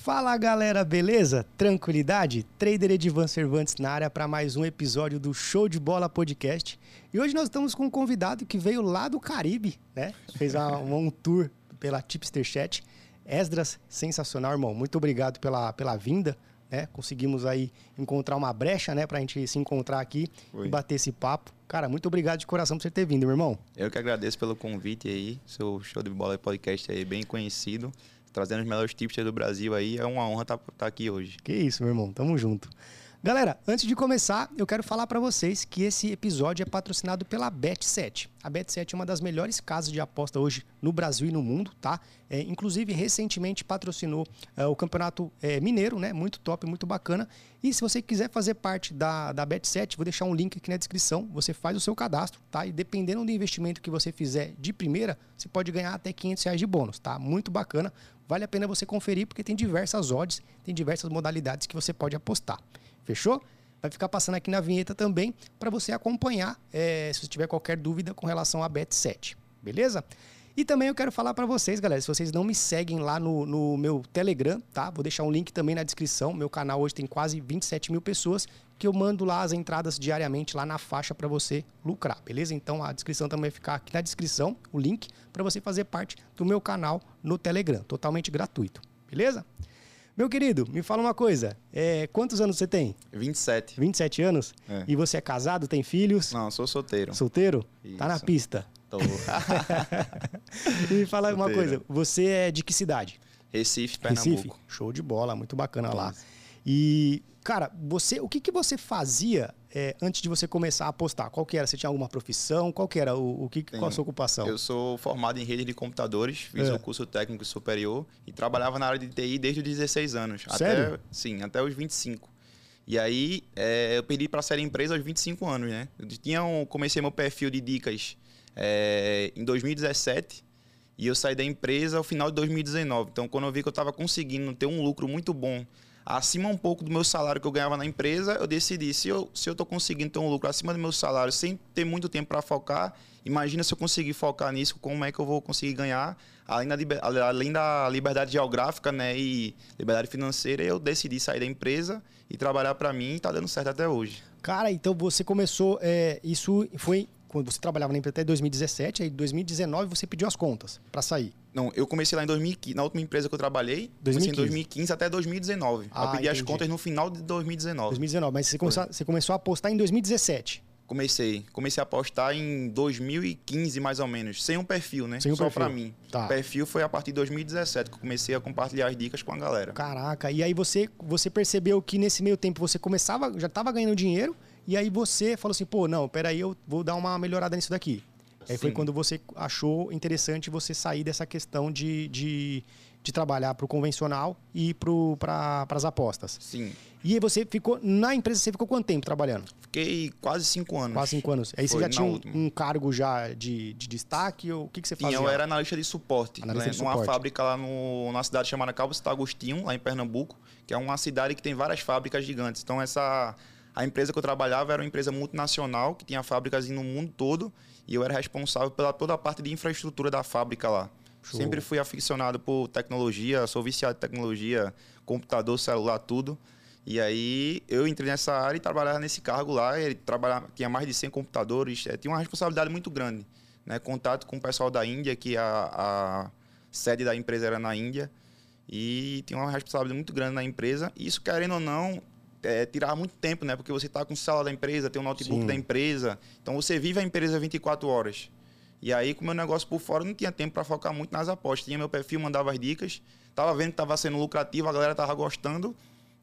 Fala galera, beleza? Tranquilidade? Trader Edivan Cervantes na área para mais um episódio do Show de Bola Podcast. E hoje nós estamos com um convidado que veio lá do Caribe, né? Fez uma, um tour pela Tipster Chat. Esdras, sensacional, irmão. Muito obrigado pela, pela vinda. Né? Conseguimos aí encontrar uma brecha, né, pra gente se encontrar aqui Oi. e bater esse papo. Cara, muito obrigado de coração por você ter vindo, meu irmão. Eu que agradeço pelo convite aí, seu show de bola podcast aí bem conhecido trazendo os melhores tipsters do Brasil aí. É uma honra estar tá, tá aqui hoje. Que isso, meu irmão. Tamo junto. Galera, antes de começar, eu quero falar para vocês que esse episódio é patrocinado pela Bet7. A Bet7 é uma das melhores casas de aposta hoje no Brasil e no mundo, tá? É, inclusive, recentemente patrocinou é, o Campeonato é, Mineiro, né? Muito top, muito bacana. E se você quiser fazer parte da, da Bet7, vou deixar um link aqui na descrição. Você faz o seu cadastro, tá? E dependendo do investimento que você fizer de primeira, você pode ganhar até 500 reais de bônus, tá? Muito bacana. Vale a pena você conferir porque tem diversas odds, tem diversas modalidades que você pode apostar. Fechou? Vai ficar passando aqui na vinheta também para você acompanhar é, se você tiver qualquer dúvida com relação a Bet7. Beleza? E também eu quero falar para vocês, galera, se vocês não me seguem lá no, no, meu Telegram, tá? Vou deixar um link também na descrição. Meu canal hoje tem quase 27 mil pessoas que eu mando lá as entradas diariamente lá na faixa para você lucrar, beleza? Então a descrição também vai ficar aqui na descrição, o link para você fazer parte do meu canal no Telegram, totalmente gratuito, beleza? Meu querido, me fala uma coisa. É, quantos anos você tem? 27. 27 anos? É. E você é casado, tem filhos? Não, sou solteiro. Solteiro? Isso. Tá na pista. Tô. e fala uma coisa, você é de que cidade? Recife, Pernambuco. Recife? Show de bola, muito bacana lá. E, cara, você, o que, que você fazia é, antes de você começar a apostar? Qual que era? Você tinha alguma profissão? Qual que era? O, o que, qual a sua ocupação? Eu sou formado em rede de computadores, fiz é. o curso técnico superior e trabalhava na área de TI desde os 16 anos. Sério? Até, sim, até os 25. E aí é, eu pedi para ser empresa aos 25 anos, né? Eu tinha um, comecei meu perfil de dicas é, em 2017 e eu saí da empresa ao final de 2019. Então, quando eu vi que eu estava conseguindo ter um lucro muito bom acima um pouco do meu salário que eu ganhava na empresa, eu decidi, se eu se eu estou conseguindo ter um lucro acima do meu salário sem ter muito tempo para focar, imagina se eu conseguir focar nisso, como é que eu vou conseguir ganhar, além da, além da liberdade geográfica né, e liberdade financeira, eu decidi sair da empresa e trabalhar para mim e está dando certo até hoje. Cara, então você começou, é, isso foi quando você trabalhava na empresa até 2017, aí em 2019 você pediu as contas para sair. Não, eu comecei lá em 2015, na última empresa que eu trabalhei, 2015. em 2015 até 2019. Ah, eu pedi entendi. as contas no final de 2019. 2019, mas você começou, você começou a apostar em 2017. Comecei. Comecei a apostar em 2015, mais ou menos. Sem um perfil, né? Sem um Só perfil. pra mim. Tá. O perfil foi a partir de 2017 que eu comecei a compartilhar as dicas com a galera. Caraca, e aí você, você percebeu que nesse meio tempo você começava, já estava ganhando dinheiro, e aí você falou assim, pô, não, peraí, eu vou dar uma melhorada nisso daqui. Aí Sim. foi quando você achou interessante você sair dessa questão de, de, de trabalhar para o convencional e para as apostas. Sim. E aí você ficou, na empresa, você ficou quanto tempo trabalhando? Fiquei quase cinco anos. Quase cinco anos. Aí foi você já tinha um, um, cargo já de, de destaque? Ou o que, que você fazia? Tinha, eu era analista de suporte. Analista né? de suporte. Numa fábrica lá no, numa cidade chamada Cabo Santo Agostinho, lá em Pernambuco, que é uma cidade que tem várias fábricas gigantes. Então essa a empresa que eu trabalhava era uma empresa multinacional que tinha fábricas no mundo todo e eu era responsável pela toda a parte de infraestrutura da fábrica lá. Show. Sempre fui aficionado por tecnologia, sou viciado em tecnologia, computador, celular, tudo. E aí eu entrei nessa área e trabalhava nesse cargo lá. Ele trabalhava, tinha mais de 100 computadores, é, tinha uma responsabilidade muito grande. Né? Contato com o pessoal da Índia, que a, a sede da empresa era na Índia. E tinha uma responsabilidade muito grande na empresa. Isso, querendo ou não, é, tirar muito tempo, né? Porque você está com celular da empresa, tem o notebook Sim. da empresa. Então você vive a empresa 24 horas. E aí, com o meu negócio por fora, não tinha tempo para focar muito nas apostas. Tinha meu perfil, mandava as dicas. Tava vendo que estava sendo lucrativo, a galera tava gostando.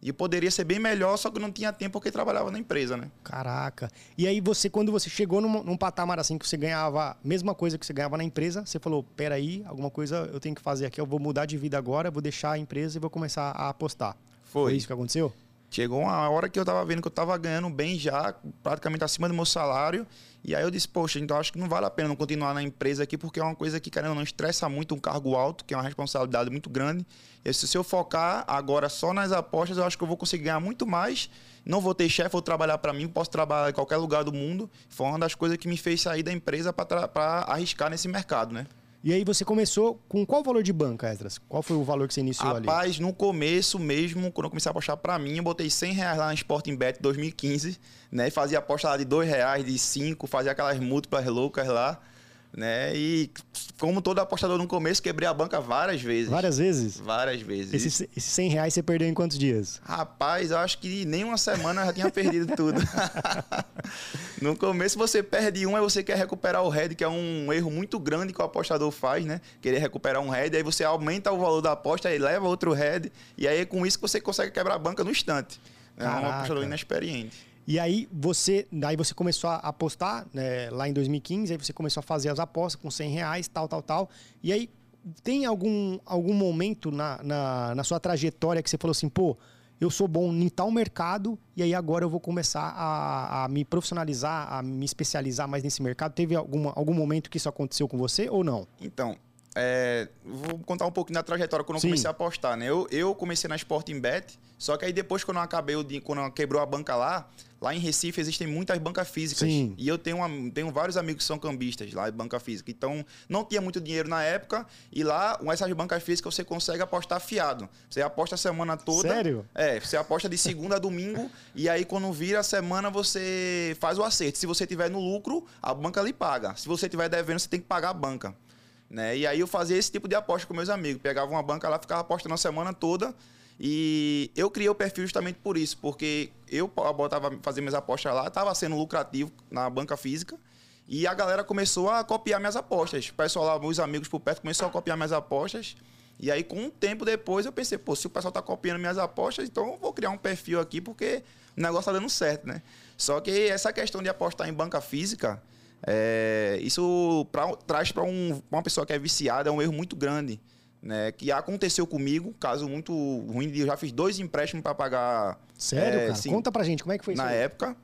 E poderia ser bem melhor, só que não tinha tempo porque trabalhava na empresa, né? Caraca. E aí você, quando você chegou num, num patamar assim que você ganhava a mesma coisa que você ganhava na empresa, você falou, peraí, alguma coisa eu tenho que fazer aqui, eu vou mudar de vida agora, vou deixar a empresa e vou começar a apostar. Foi. Foi isso que aconteceu? Chegou uma hora que eu tava vendo que eu tava ganhando bem já, praticamente acima do meu salário. E aí eu disse, poxa, então acho que não vale a pena não continuar na empresa aqui, porque é uma coisa que, ou não, estressa muito um cargo alto, que é uma responsabilidade muito grande. E se eu focar agora só nas apostas, eu acho que eu vou conseguir ganhar muito mais. Não vou ter chefe, vou trabalhar para mim, posso trabalhar em qualquer lugar do mundo. Foi uma das coisas que me fez sair da empresa para arriscar nesse mercado, né? E aí você começou com qual valor de banca, Esdras? Qual foi o valor que você iniciou Rapaz, ali? Rapaz, no começo mesmo, quando eu comecei a apostar para mim, eu botei 100 reais lá na Sporting Bet 2015, né? E fazia aposta lá de 2 reais, de 5, fazia aquelas múltiplas loucas lá né? E como todo apostador no começo, quebrei a banca várias vezes. Várias vezes? Várias vezes. Esses, esses 100 reais você perdeu em quantos dias? Rapaz, eu acho que nem uma semana eu já tinha perdido tudo. no começo você perde um, aí você quer recuperar o head, que é um erro muito grande que o apostador faz, né? Querer recuperar um head, aí você aumenta o valor da aposta e leva outro head, e aí é com isso que você consegue quebrar a banca no instante. É um apostador inexperiente. E aí você, daí você começou a apostar né, lá em 2015, aí você começou a fazer as apostas com 100 reais, tal, tal, tal. E aí tem algum, algum momento na, na, na sua trajetória que você falou assim, pô, eu sou bom em tal mercado e aí agora eu vou começar a, a, me profissionalizar, a me especializar mais nesse mercado. Teve alguma, algum momento que isso aconteceu com você ou não? Então, é, vou contar um pouquinho da trajetória quando Sim. eu comecei a apostar, né? Eu, eu comecei na Sporting Bet, só que aí depois quando eu acabei, quando eu quebrou a banca lá, lá em Recife existem muitas bancas físicas. Sim. E eu tenho, uma, tenho vários amigos que são cambistas lá de banca física. Então, não tinha muito dinheiro na época. E lá, com essas bancas físicas, você consegue apostar fiado. Você aposta a semana toda. Sério? É, você aposta de segunda a domingo. e aí, quando vira a semana, você faz o acerto. Se você tiver no lucro, a banca lhe paga. Se você tiver devendo, você tem que pagar a banca. Né? E aí eu fazia esse tipo de aposta com meus amigos. Pegava uma banca lá, ficava apostando a semana toda. E eu criei o perfil justamente por isso, porque eu botava fazer minhas apostas lá, estava sendo lucrativo na banca física. E a galera começou a copiar minhas apostas. O pessoal lá, meus amigos por perto, começou a copiar minhas apostas. E aí, com um tempo depois, eu pensei, pô, se o pessoal está copiando minhas apostas, então eu vou criar um perfil aqui, porque o negócio está dando certo, né? Só que essa questão de apostar em banca física, é, isso pra, traz para um, uma pessoa que é viciada é um erro muito grande. Né, que aconteceu comigo, caso muito ruim. Eu já fiz dois empréstimos para pagar. Sério, é, cara? Sim, Conta pra gente, como é que foi na isso? Na época.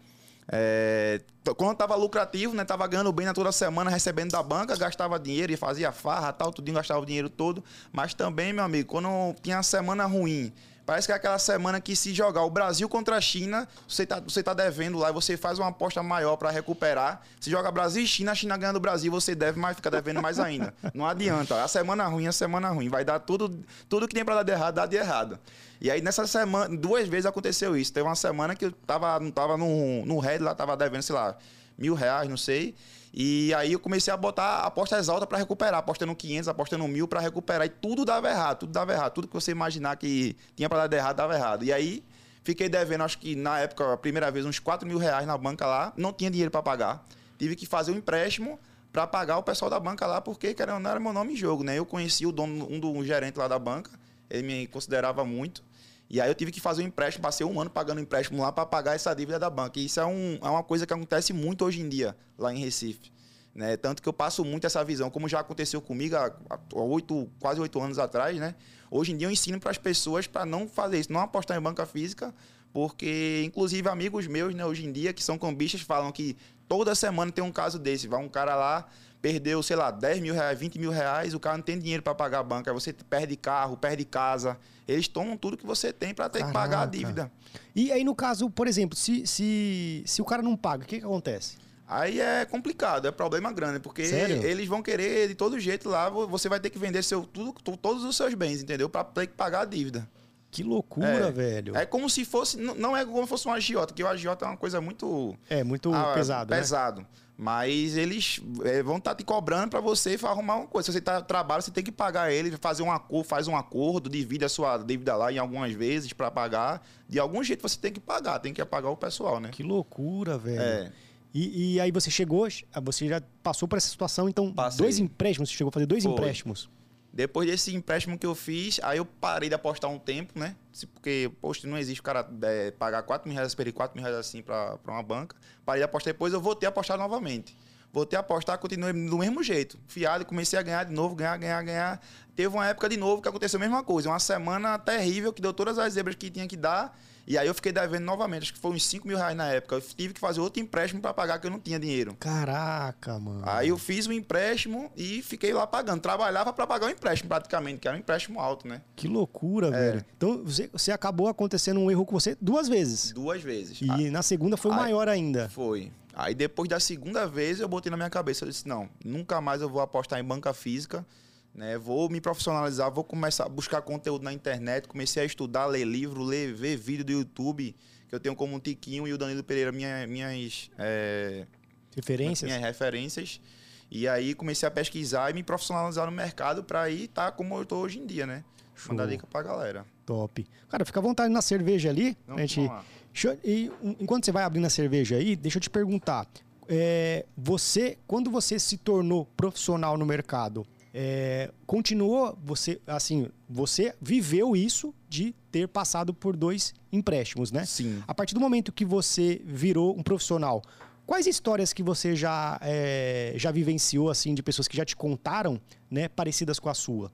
É, quando estava lucrativo, né? Tava ganhando bem na toda semana, recebendo da banca, gastava dinheiro e fazia farra, tal, tudinho, gastava o dinheiro todo. Mas também, meu amigo, quando tinha uma semana ruim, Parece que é aquela semana que se jogar o Brasil contra a China, você tá, você tá devendo lá e você faz uma aposta maior para recuperar. Se joga Brasil e China, a China ganha do Brasil, você deve, mas fica devendo mais ainda. Não adianta. A semana ruim, a semana ruim. Vai dar tudo, tudo que tem para dar de errado, dá de errado. E aí nessa semana, duas vezes aconteceu isso. Teve uma semana que eu tava, tava no, no Red lá, tava devendo, sei lá, mil reais, não sei. E aí eu comecei a botar apostas altas para recuperar, apostando 500, apostando 1000 para recuperar. E tudo dava errado, tudo dava errado. Tudo que você imaginar que tinha para dar errado, dava errado. E aí fiquei devendo, acho que na época, a primeira vez, uns 4 mil reais na banca lá. Não tinha dinheiro para pagar. Tive que fazer um empréstimo para pagar o pessoal da banca lá, porque querendo, não era meu nome em jogo, né? Eu conheci o dono, um do gerente lá da banca, ele me considerava muito. E aí eu tive que fazer um empréstimo, passei um ano pagando empréstimo lá para pagar essa dívida da banca. E isso é, um, é uma coisa que acontece muito hoje em dia lá em Recife. Né? Tanto que eu passo muito essa visão, como já aconteceu comigo há, oito, quase oito anos atrás, né? Hoje em dia eu ensino para as pessoas para não fazer isso, não apostar em banca física, porque inclusive amigos meus, né, hoje em dia, que são cambistas, falam que toda semana tem um caso desse. Vai um cara lá, perdeu, sei lá, 10 mil reais, 20 mil reais, o cara não tem dinheiro para pagar a banca, aí você perde carro, perde casa. Eles tomam tudo que você tem para ter Caraca. que pagar a dívida. E aí, no caso, por exemplo, se, se, se o cara não paga, o que, que acontece? Aí é complicado, é problema grande, porque Sério? eles vão querer de todo jeito lá, você vai ter que vender seu, tudo, todos os seus bens, entendeu? Para ter que pagar a dívida. Que loucura, é, velho. É como se fosse. Não é como se fosse um agiota, porque o agiota é uma coisa muito. É, muito ah, pesado. Pesado. Né? Mas eles é, vão estar tá te cobrando para você arrumar uma coisa. Se você tá trabalha, você tem que pagar ele, fazer um acordo, faz um acordo, divide a sua dívida lá em algumas vezes para pagar. De algum jeito você tem que pagar, tem que pagar o pessoal, né? Que loucura, velho. É. E, e aí você chegou, você já passou por essa situação, então Passei. dois empréstimos, você chegou a fazer dois Foi. empréstimos. Depois desse empréstimo que eu fiz, aí eu parei de apostar um tempo, né? Porque, poxa, não existe o cara é, pagar 4 mil reais, perder 4 mil reais assim para uma banca. Parei de apostar depois, eu voltei a apostar novamente. Voltei a apostar, continuei do mesmo jeito. Fiado, comecei a ganhar de novo, ganhar, ganhar, ganhar. Teve uma época de novo que aconteceu a mesma coisa. Uma semana terrível que deu todas as zebras que tinha que dar. E aí eu fiquei devendo novamente, acho que foi uns 5 mil reais na época. Eu tive que fazer outro empréstimo para pagar, que eu não tinha dinheiro. Caraca, mano. Aí eu fiz o um empréstimo e fiquei lá pagando. Trabalhava para pagar o empréstimo, praticamente, que era um empréstimo alto, né? Que loucura, é. velho. Então você, você acabou acontecendo um erro com você duas vezes. Duas vezes. E aí, na segunda foi aí, maior ainda. Foi. Aí depois da segunda vez eu botei na minha cabeça, eu disse, não, nunca mais eu vou apostar em banca física né? Vou me profissionalizar, vou começar a buscar conteúdo na internet, comecei a estudar, ler livro, ler, ver vídeo do YouTube, que eu tenho como um Tiquinho e o Danilo Pereira minha, minhas é, referências. Minhas referências. E aí comecei a pesquisar e me profissionalizar no mercado para ir estar tá como eu estou hoje em dia, né? Show. Mandar dica pra galera. Top. Cara, fica à vontade na cerveja ali. Não, a gente... E enquanto você vai abrindo a cerveja aí, deixa eu te perguntar. É, você, quando você se tornou profissional no mercado, é, continuou você assim você viveu isso de ter passado por dois empréstimos né? Sim. A partir do momento que você virou um profissional quais histórias que você já é, já vivenciou assim de pessoas que já te contaram né parecidas com a sua?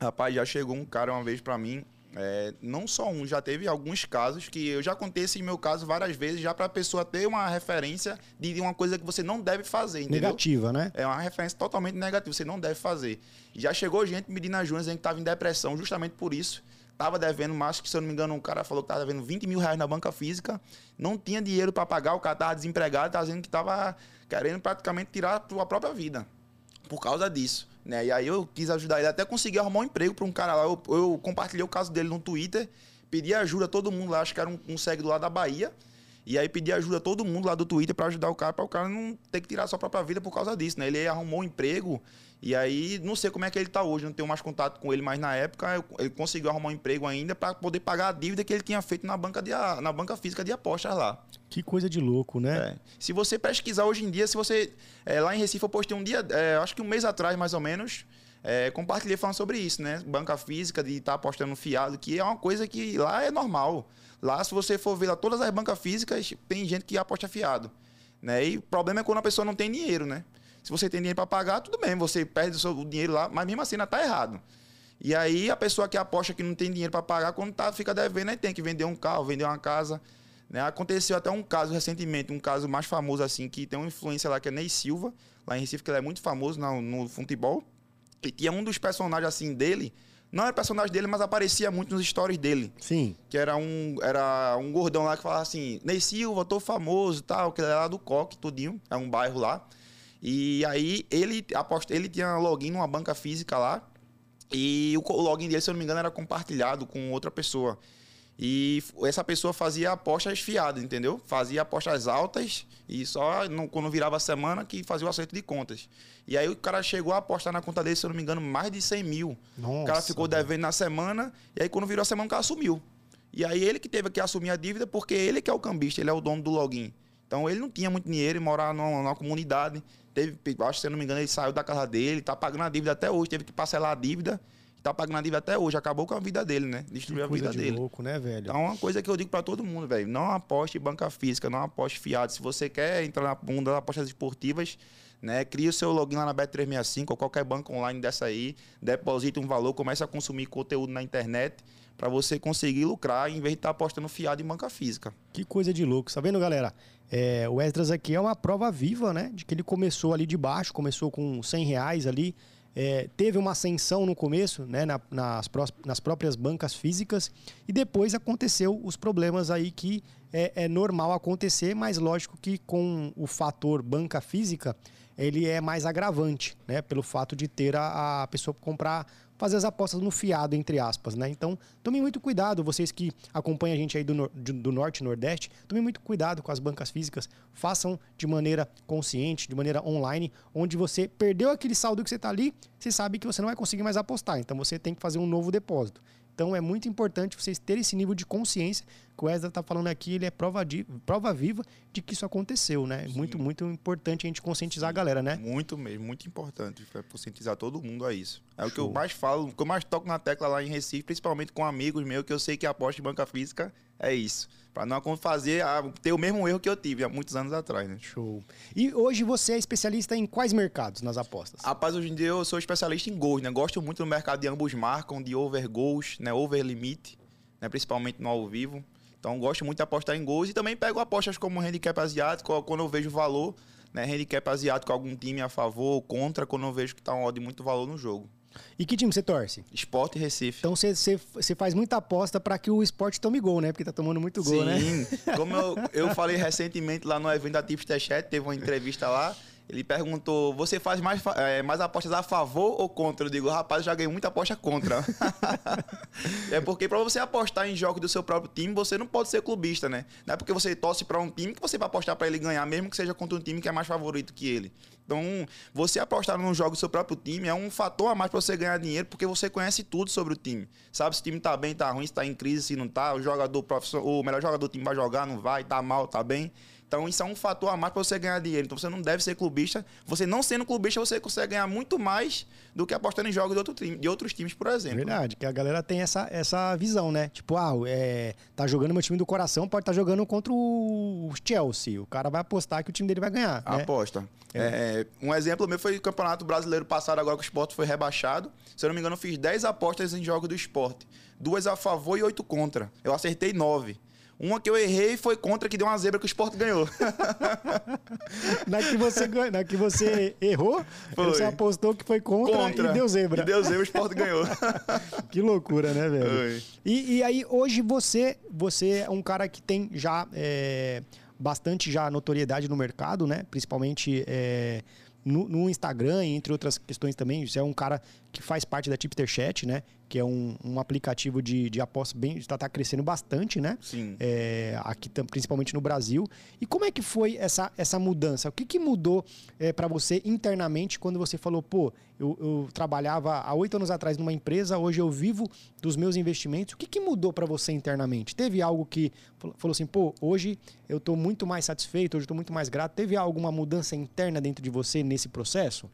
Rapaz já chegou um cara uma vez para mim é, não só um, já teve alguns casos que eu já contei esse meu caso várias vezes, já para a pessoa ter uma referência de uma coisa que você não deve fazer, entendeu? Negativa, né? É uma referência totalmente negativa, você não deve fazer. Já chegou gente medindo ajuda dizendo que estava em depressão justamente por isso. Tava devendo, mas que se eu não me engano, um cara falou que estava devendo 20 mil reais na banca física, não tinha dinheiro para pagar, o cara estava desempregado, estava dizendo que estava querendo praticamente tirar a própria vida por causa disso. Né? E aí eu quis ajudar ele até conseguir arrumar um emprego para um cara lá. Eu, eu, compartilhei o caso dele no Twitter, pedi ajuda a todo mundo lá, acho que era um, um seguidor lá da Bahia. E aí pedi ajuda a todo mundo lá do Twitter para ajudar o cara, para o cara não ter que tirar a sua própria vida por causa disso, né? Ele arrumou um emprego e aí não sei como é que ele tá hoje, não tenho mais contato com ele, mas na época ele conseguiu arrumar um emprego ainda para poder pagar a dívida que ele tinha feito na banca, de, na banca física de apostas lá. Que coisa de louco, né? É. Se você pesquisar hoje em dia, se você. É, lá em Recife eu postei um dia, é, acho que um mês atrás mais ou menos é, compartilhei falando sobre isso, né? Banca física, de estar tá apostando fiado, que é uma coisa que lá é normal. Lá, se você for ver lá, todas as bancas físicas, tem gente que aposta fiado. Né? E o problema é quando a pessoa não tem dinheiro, né? Se você tem dinheiro para pagar, tudo bem, você perde o, seu, dinheiro lá, mas mesmo assim ainda tá errado. E aí a pessoa que aposta que não tem dinheiro para pagar, quando tá, fica devendo, aí tem que vender um carro, vender uma casa. Né? Aconteceu até um caso recentemente, um caso mais famoso assim, que tem uma influência lá que é Ney Silva, lá em Recife, que ele é muito famoso no, no futebol. E tinha um dos personagens assim dele, não era personagem dele, mas aparecia muito nos stories dele. Sim. Que era um, era um gordão lá que falava assim: Ney Silva, tô famoso e tal, que ele era lá do Coque, tudinho, é um bairro lá. E aí ele aposta, ele tinha login numa banca física lá. E o login dele, se eu não me engano, era compartilhado com outra pessoa. E essa pessoa fazia apostas fiadas, entendeu? Fazia apostas altas e só no, quando virava a semana que fazia o acerto de contas. E aí o cara chegou a apostar na conta dele, se eu não me engano, mais de 100 mil. Nossa, o cara ficou devendo na semana e aí quando virou a semana o cara sumiu. E aí ele que teve que assumir a dívida porque ele que é o cambista, ele é o dono do login. Então ele não tinha muito dinheiro e morava numa, numa comunidade. Teve, acho que se eu não me engano, ele saiu da casa dele, tá pagando a dívida até hoje, teve que parcelar a dívida tá pagando a dívida até hoje, acabou com a vida dele, né? Destruiu a vida de dele. louco, né, velho? Então, é uma coisa que eu digo para todo mundo, velho, não aposte em banca física, não aposte fiado. Se você quer entrar na mundo das apostas esportivas, né, cria o seu login lá na Bet365 ou qualquer banco online dessa aí, deposita um valor, comece a consumir conteúdo na internet para você conseguir lucrar em vez de estar tá apostando fiado em banca física. Que coisa de louco. Tá vendo, galera? É, o Esdras aqui é uma prova viva, né? De que ele começou ali de baixo, começou com 100 reais ali, é, teve uma ascensão no começo, né, na, nas, pró nas próprias bancas físicas, e depois aconteceu os problemas aí que é, é normal acontecer, mas lógico que com o fator banca física, ele é mais agravante, né, pelo fato de ter a, a pessoa comprar fazer as apostas no fiado, entre aspas, né? Então, tomem muito cuidado, vocês que acompanham a gente aí do, do Norte e Nordeste, tomem muito cuidado com as bancas físicas, façam de maneira consciente, de maneira online, onde você perdeu aquele saldo que você está ali, você sabe que você não vai conseguir mais apostar, então você tem que fazer um novo depósito. Então é muito importante vocês terem esse nível de consciência que o Wesley está falando aqui, ele é prova, de, prova viva de que isso aconteceu, né? Sim. Muito, muito importante a gente conscientizar Sim. a galera, né? Muito mesmo, muito importante para conscientizar todo mundo a isso. É Show. o que eu mais falo, o que eu mais toco na tecla lá em Recife, principalmente com amigos meus, que eu sei que aposta em banca física é isso. Para não fazer, ter o mesmo erro que eu tive há muitos anos atrás, né? Show. E hoje você é especialista em quais mercados nas apostas? Rapaz, hoje em dia eu sou especialista em gols, né? Gosto muito do mercado de ambos marcam, de over goals, né? Over limite, né? Principalmente no ao vivo. Então gosto muito de apostar em gols e também pego apostas como handicap asiático quando eu vejo valor, né? Handicap asiático, algum time a favor ou contra, quando eu vejo que está um odd muito valor no jogo. E que time você torce? Esporte Recife. Então você faz muita aposta para que o esporte tome gol, né? Porque tá tomando muito gol, Sim. né? Sim. Como eu, eu falei recentemente lá no evento da Tips Chat, teve uma entrevista lá. Ele perguntou: você faz mais, é, mais apostas a favor ou contra? Eu digo, rapaz, eu já ganhei muita aposta contra. é porque para você apostar em jogos do seu próprio time, você não pode ser clubista, né? Não é porque você torce para um time que você vai apostar para ele ganhar, mesmo que seja contra um time que é mais favorito que ele. Então, você apostar num jogo do seu próprio time é um fator a mais para você ganhar dinheiro, porque você conhece tudo sobre o time. Sabe se o time tá bem, tá ruim, se tá em crise, se não tá, o jogador profissional, o melhor jogador do time vai jogar, não vai, tá mal, tá bem. Então isso é um fator a mais para você ganhar dinheiro. Então você não deve ser clubista. Você não sendo clubista, você consegue ganhar muito mais do que apostando em jogos de, outro time, de outros times, por exemplo. Verdade, que a galera tem essa, essa visão, né? Tipo, ah, é, tá jogando meu time do coração, pode estar tá jogando contra o Chelsea. O cara vai apostar que o time dele vai ganhar. Né? Aposta. É. É, um exemplo meu foi o Campeonato Brasileiro passado, agora que o esporte foi rebaixado. Se eu não me engano, eu fiz 10 apostas em jogos do esporte. Duas a favor e oito contra. Eu acertei nove. Uma que eu errei foi contra, que deu uma zebra que o esporte ganhou. na, que você, na que você errou, foi. você apostou que foi contra, contra, e deu zebra. E deu zebra, o esporte ganhou. que loucura, né, velho? E, e, aí, hoje você, você é um cara que tem já é, bastante já notoriedade no mercado, né? Principalmente... É, no, no, Instagram, entre outras questões também, você é um cara que faz parte da Tipster Chat, né? Que é um, um aplicativo de, de aposta bem. Está tá crescendo bastante, né? Sim. É, aqui, principalmente no Brasil. E como é que foi essa, essa mudança? O que, que mudou é, para você internamente quando você falou, pô, eu, eu trabalhava há oito anos atrás numa empresa, hoje eu vivo dos meus investimentos. O que, que mudou para você internamente? Teve algo que falou assim, pô, hoje eu estou muito mais satisfeito, hoje estou muito mais grato. Teve alguma mudança interna dentro de você nesse processo?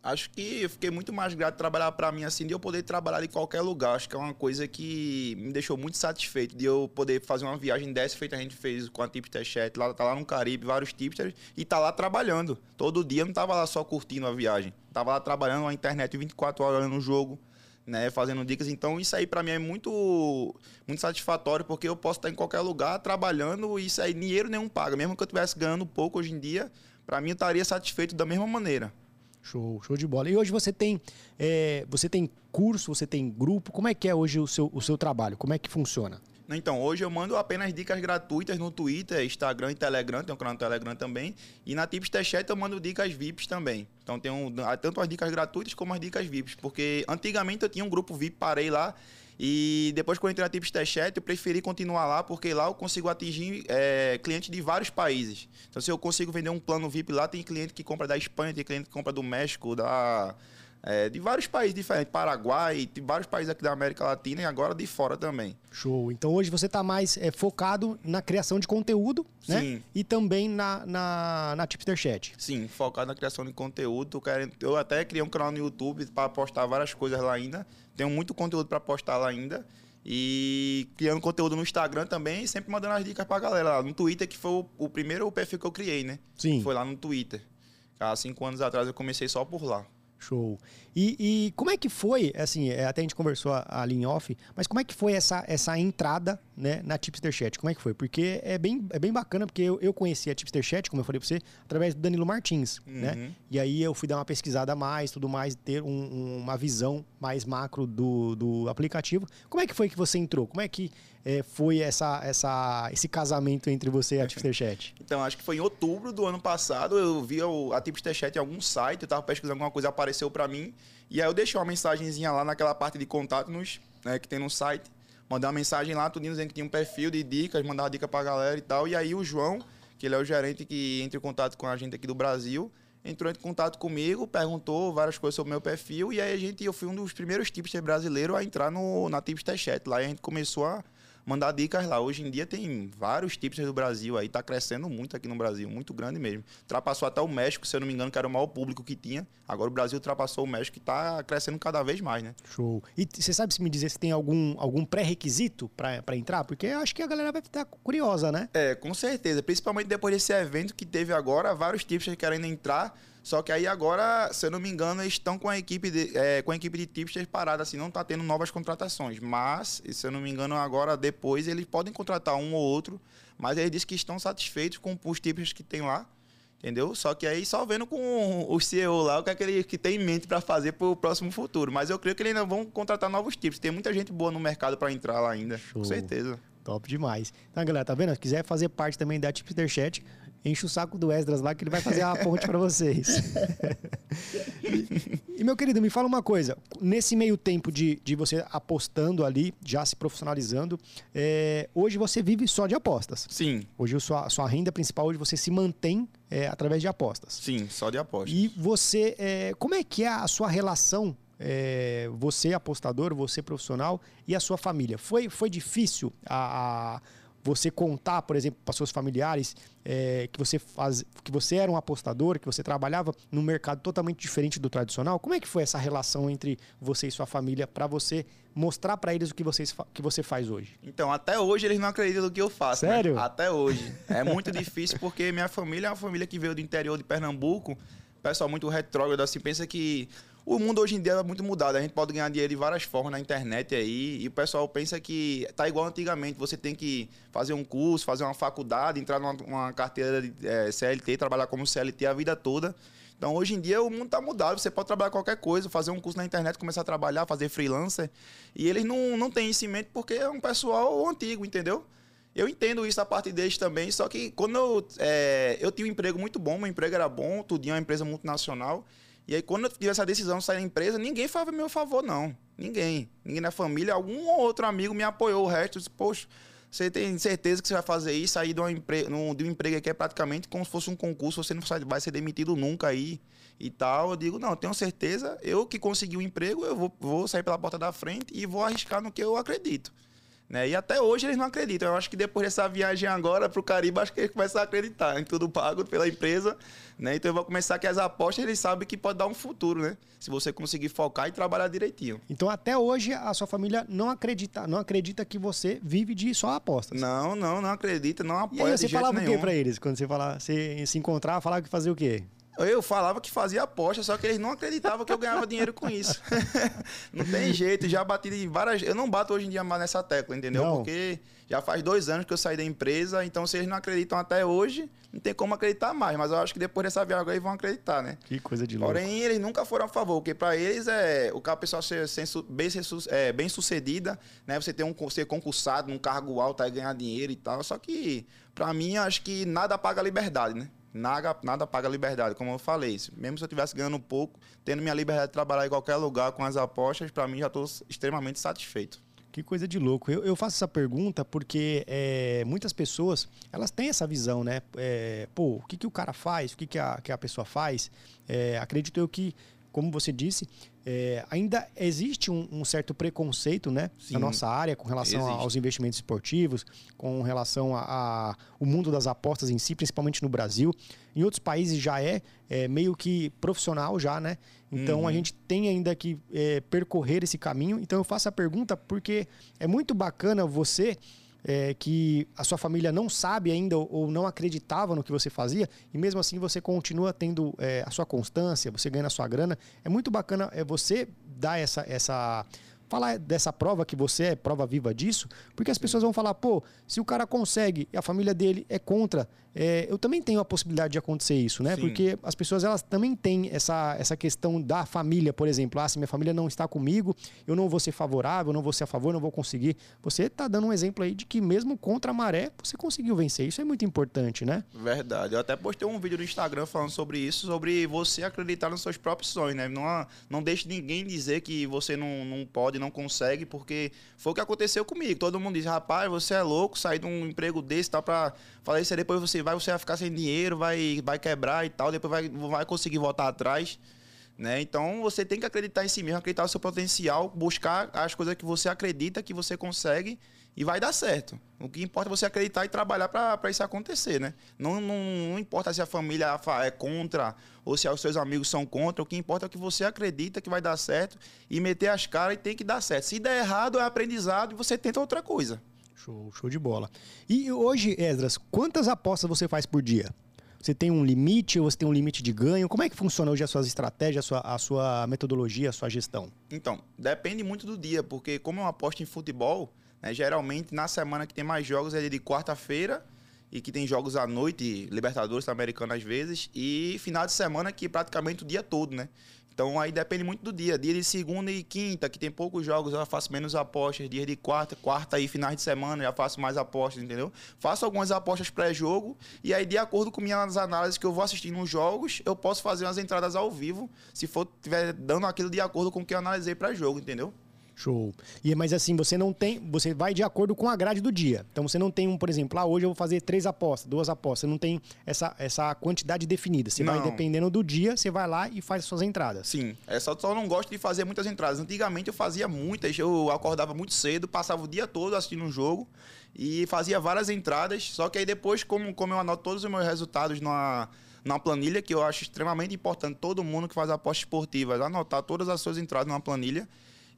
Acho que eu fiquei muito mais grato de trabalhar para mim assim, de eu poder trabalhar em qualquer lugar. Acho que é uma coisa que me deixou muito satisfeito de eu poder fazer uma viagem dessa feita a gente fez com a Tipster Chat, lá tá lá no Caribe, vários tipsters e tá lá trabalhando. Todo dia não tava lá só curtindo a viagem. Tava lá trabalhando na internet 24 horas no jogo, né, fazendo dicas. Então isso aí para mim é muito muito satisfatório porque eu posso estar em qualquer lugar trabalhando e isso aí dinheiro nenhum paga. Mesmo que eu estivesse ganhando pouco hoje em dia, para mim eu estaria satisfeito da mesma maneira. Show, show de bola. E hoje você tem, é, você tem curso, você tem grupo. Como é que é hoje o seu, o seu trabalho? Como é que funciona? Então, hoje eu mando apenas dicas gratuitas no Twitter, Instagram e Telegram, tem um canal no Telegram também. E na Tips Chat eu mando dicas VIPs também. Então tem um, tanto as dicas gratuitas como as dicas VIPs. Porque antigamente eu tinha um grupo VIP, parei lá e depois, quando eu entrei na Tips Chat, eu preferi continuar lá, porque lá eu consigo atingir é, clientes de vários países. Então, se eu consigo vender um plano VIP lá, tem cliente que compra da Espanha, tem cliente que compra do México, da, é, de vários países diferentes, Paraguai, de vários países aqui da América Latina e agora de fora também. Show. Então hoje você está mais é, focado na criação de conteúdo, né? Sim. E também na, na, na Tipster Chat. Sim, focado na criação de conteúdo. Eu até criei um canal no YouTube para postar várias coisas lá ainda. Tenho muito conteúdo para postar lá ainda. E criando conteúdo no Instagram também, sempre mandando as dicas pra galera lá. No Twitter, que foi o, o primeiro perfil que eu criei, né? Sim. Foi lá no Twitter. Há cinco anos atrás eu comecei só por lá. Show. E, e, como é que foi, assim, é, até a gente conversou ali em off, mas como é que foi essa, essa entrada né, na Tipster Chat? Como é que foi? Porque é bem, é bem bacana, porque eu, eu conheci a Tipster Chat, como eu falei pra você, através do Danilo Martins, né? uhum. né? E aí eu fui dar uma pesquisada a mais, tudo mais, ter um, uma visão mais macro do, do aplicativo. Como é que foi que você entrou? Como é que é, foi essa, essa, esse casamento entre você e a Tipster Chat? Então, acho que foi em outubro do ano passado, eu vi a Tipster Chat em algum site, eu tava pesquisando alguma coisa, apareceu para mim, e aí eu deixei uma mensagenzinha lá naquela parte de contato nos, né, que tem no site, mandei uma mensagem lá, tudo dizendo que tinha um perfil de dicas, mandava dica pra galera e tal, e aí o João, que ele é o gerente que entra em contato com a gente aqui do Brasil, entrou em contato comigo, perguntou várias coisas sobre o meu perfil, e aí a gente, eu fui um dos primeiros tipsters brasileiros a entrar no, na Tipster Chat. Lá a gente começou a mandar dicas lá. Hoje em dia tem vários tipos do Brasil aí, tá crescendo muito aqui no Brasil, muito grande mesmo. Ultrapassou até o México, se eu não me engano, que era o maior público que tinha. Agora o Brasil ultrapassou o México e tá crescendo cada vez mais, né? Show. E você sabe se me dizer se tem algum, algum pré-requisito para entrar? Porque eu acho que a galera vai ficar curiosa, né? É, com certeza. Principalmente depois desse evento que teve agora, vários tipos querendo entrar. Só que aí agora, se eu não me engano, eles estão com a equipe de, é, com a equipe de tipsters parada, assim, não está tendo novas contratações. Mas, se eu não me engano, agora depois eles podem contratar um ou outro, mas eles dizem que estão satisfeitos com os tipsters que tem lá. Entendeu? Só que aí só vendo com o CEO lá o que é que ele que tem em mente para fazer para o próximo futuro. Mas eu creio que eles ainda vão contratar novos tipos. Tem muita gente boa no mercado para entrar lá ainda, Show. com certeza. Top demais. Então, galera, tá vendo? Se quiser fazer parte também da Tipster Chat, enche o saco do Esdras lá que ele vai fazer a ponte para vocês. e, meu querido, me fala uma coisa. Nesse meio tempo de, de você apostando ali, já se profissionalizando, é, hoje você vive só de apostas. Sim. Hoje a sua, a sua renda principal, hoje você se mantém é, através de apostas. Sim, só de apostas. E você, é, como é que é a sua relação é, você apostador, você profissional e a sua família. Foi, foi difícil a, a você contar, por exemplo, para seus familiares é, que, você faz, que você era um apostador, que você trabalhava num mercado totalmente diferente do tradicional? Como é que foi essa relação entre você e sua família para você mostrar para eles o que, vocês, que você faz hoje? Então, até hoje eles não acreditam no que eu faço. Né? Sério? Né? Até hoje. É muito difícil porque minha família é uma família que veio do interior de Pernambuco, pessoal muito retrógrado, assim, pensa que o mundo hoje em dia é muito mudado. A gente pode ganhar dinheiro de várias formas na internet aí. E o pessoal pensa que tá igual antigamente. Você tem que fazer um curso, fazer uma faculdade, entrar numa carteira de é, CLT, trabalhar como CLT a vida toda. Então, hoje em dia, o mundo está mudado. Você pode trabalhar qualquer coisa, fazer um curso na internet, começar a trabalhar, fazer freelancer. E eles não, não têm isso em mente porque é um pessoal antigo, entendeu? Eu entendo isso a parte deles também, só que quando eu, é, eu tinha um emprego muito bom, meu emprego era bom, tudinho é uma empresa multinacional. E aí, quando eu tive essa decisão de sair da empresa, ninguém falava meu favor, não. Ninguém. Ninguém na família, algum ou outro amigo me apoiou. O resto, disse, poxa, você tem certeza que você vai fazer isso, sair de, uma empre... de um emprego que é praticamente como se fosse um concurso, você não vai ser demitido nunca aí e tal. Eu digo, não, tenho certeza, eu que consegui o um emprego, eu vou, vou sair pela porta da frente e vou arriscar no que eu acredito. Né? E até hoje eles não acreditam. Eu acho que depois dessa viagem agora para o Caribe, acho que eles começam a acreditar em tudo pago pela empresa. Né? Então eu vou começar que as apostas, eles sabem que pode dar um futuro, né? Se você conseguir focar e trabalhar direitinho. Então até hoje a sua família não acredita, não acredita que você vive de só apostas. Não, não, não acredita, não apoia. E aí você falava o quê para eles? Quando você falava, você se encontrar, falava que fazia o quê? Eu falava que fazia aposta, só que eles não acreditavam que eu ganhava dinheiro com isso. não tem jeito, já bati em várias. Eu não bato hoje em dia mais nessa tecla, entendeu? Não. Porque já faz dois anos que eu saí da empresa, então se eles não acreditam até hoje, não tem como acreditar mais. Mas eu acho que depois dessa viagem eles vão acreditar, né? Que coisa de louco. Porém, eles nunca foram a favor, porque para eles é o cara pessoal ser, bem, é, bem sucedida, né? Você ter um ser concursado num cargo alto aí ganhar dinheiro e tal. Só que, para mim, acho que nada paga a liberdade, né? Nada, nada paga liberdade, como eu falei. Mesmo se eu estivesse ganhando pouco, tendo minha liberdade de trabalhar em qualquer lugar com as apostas, para mim já estou extremamente satisfeito. Que coisa de louco. Eu, eu faço essa pergunta porque é, muitas pessoas elas têm essa visão, né? É, pô, o que, que o cara faz? O que, que, a, que a pessoa faz? É, acredito eu que, como você disse, é, ainda existe um, um, certo preconceito né, Sim, na nossa área com relação aos investimentos esportivos, com relação ao mundo das apostas em si, principalmente no Brasil. Em outros países já é, é meio que profissional já, né? Então uhum. a gente tem ainda que é, percorrer esse caminho. Então eu faço a pergunta porque é muito bacana você é, que a sua família não sabe ainda ou não acreditava no que você fazia e mesmo assim você continua tendo é, a sua constância, você ganha a sua grana. É muito bacana é, você dar essa, essa falar dessa prova que você é prova viva disso, porque as pessoas vão falar, pô, se o cara consegue e a família dele é contra, é, eu também tenho a possibilidade de acontecer isso, né? Sim. Porque as pessoas elas também têm essa, essa questão da família, por exemplo, ah, se minha família não está comigo, eu não vou ser favorável, não vou ser a favor, não vou conseguir. Você está dando um exemplo aí de que mesmo contra a maré, você conseguiu vencer. Isso é muito importante, né? Verdade. Eu até postei um vídeo no Instagram falando sobre isso, sobre você acreditar nos seus próprios sonhos, né? Não, não deixe ninguém dizer que você não, não pode não consegue, porque foi o que aconteceu comigo. Todo mundo diz, rapaz, você é louco, sair de um emprego desse, tal, pra falar isso aí, depois você vai, você vai ficar sem dinheiro, vai, vai quebrar e tal, depois vai, vai conseguir voltar atrás. Né? Então você tem que acreditar em si mesmo, acreditar no seu potencial, buscar as coisas que você acredita que você consegue e vai dar certo. O que importa é você acreditar e trabalhar para isso acontecer, né? Não, não, não, importa se a família é contra ou se os seus amigos são contra, o que importa é que você acredita que vai dar certo e meter as caras e tem que dar certo. Se der errado, é aprendizado e você tenta outra coisa. Show, show de bola. E hoje, Esdras, quantas apostas você faz por dia? Você tem um limite ou você tem um limite de ganho? Como é que funciona hoje as suas estratégias, a sua, a sua metodologia, a sua gestão? Então, depende muito do dia, porque como eu aposto em futebol, né, geralmente na semana que tem mais jogos é de quarta-feira e que tem jogos à noite, Libertadores americana às vezes, e final de semana que praticamente o dia todo, né? Então aí depende muito do dia. Dia de segunda e quinta, que tem poucos jogos, eu faço menos apostas. Dia de quarta, quarta e finais de semana, já faço mais apostas, entendeu? Faço algumas apostas pré-jogo e aí, de acordo com minhas análises que eu vou assistindo nos jogos, eu posso fazer umas entradas ao vivo, se for tiver dando aquilo de acordo com o que eu analisei pré-jogo, entendeu? Show. E mas assim, você não tem, você vai de acordo com a grade do dia. Então você não tem um, por exemplo, ah, hoje eu vou fazer três apostas, duas apostas. Você não tem essa, essa quantidade definida. Você não. vai dependendo do dia, você vai lá e faz suas entradas. Sim. É só só não gosto de fazer muitas entradas. Antigamente eu fazia muitas, eu acordava muito cedo, passava o dia todo assistindo um jogo e fazia várias entradas. Só que aí depois, como, como eu anoto todos os meus resultados numa numa planilha que eu acho extremamente importante todo mundo que faz apostas esportivas anotar todas as suas entradas numa planilha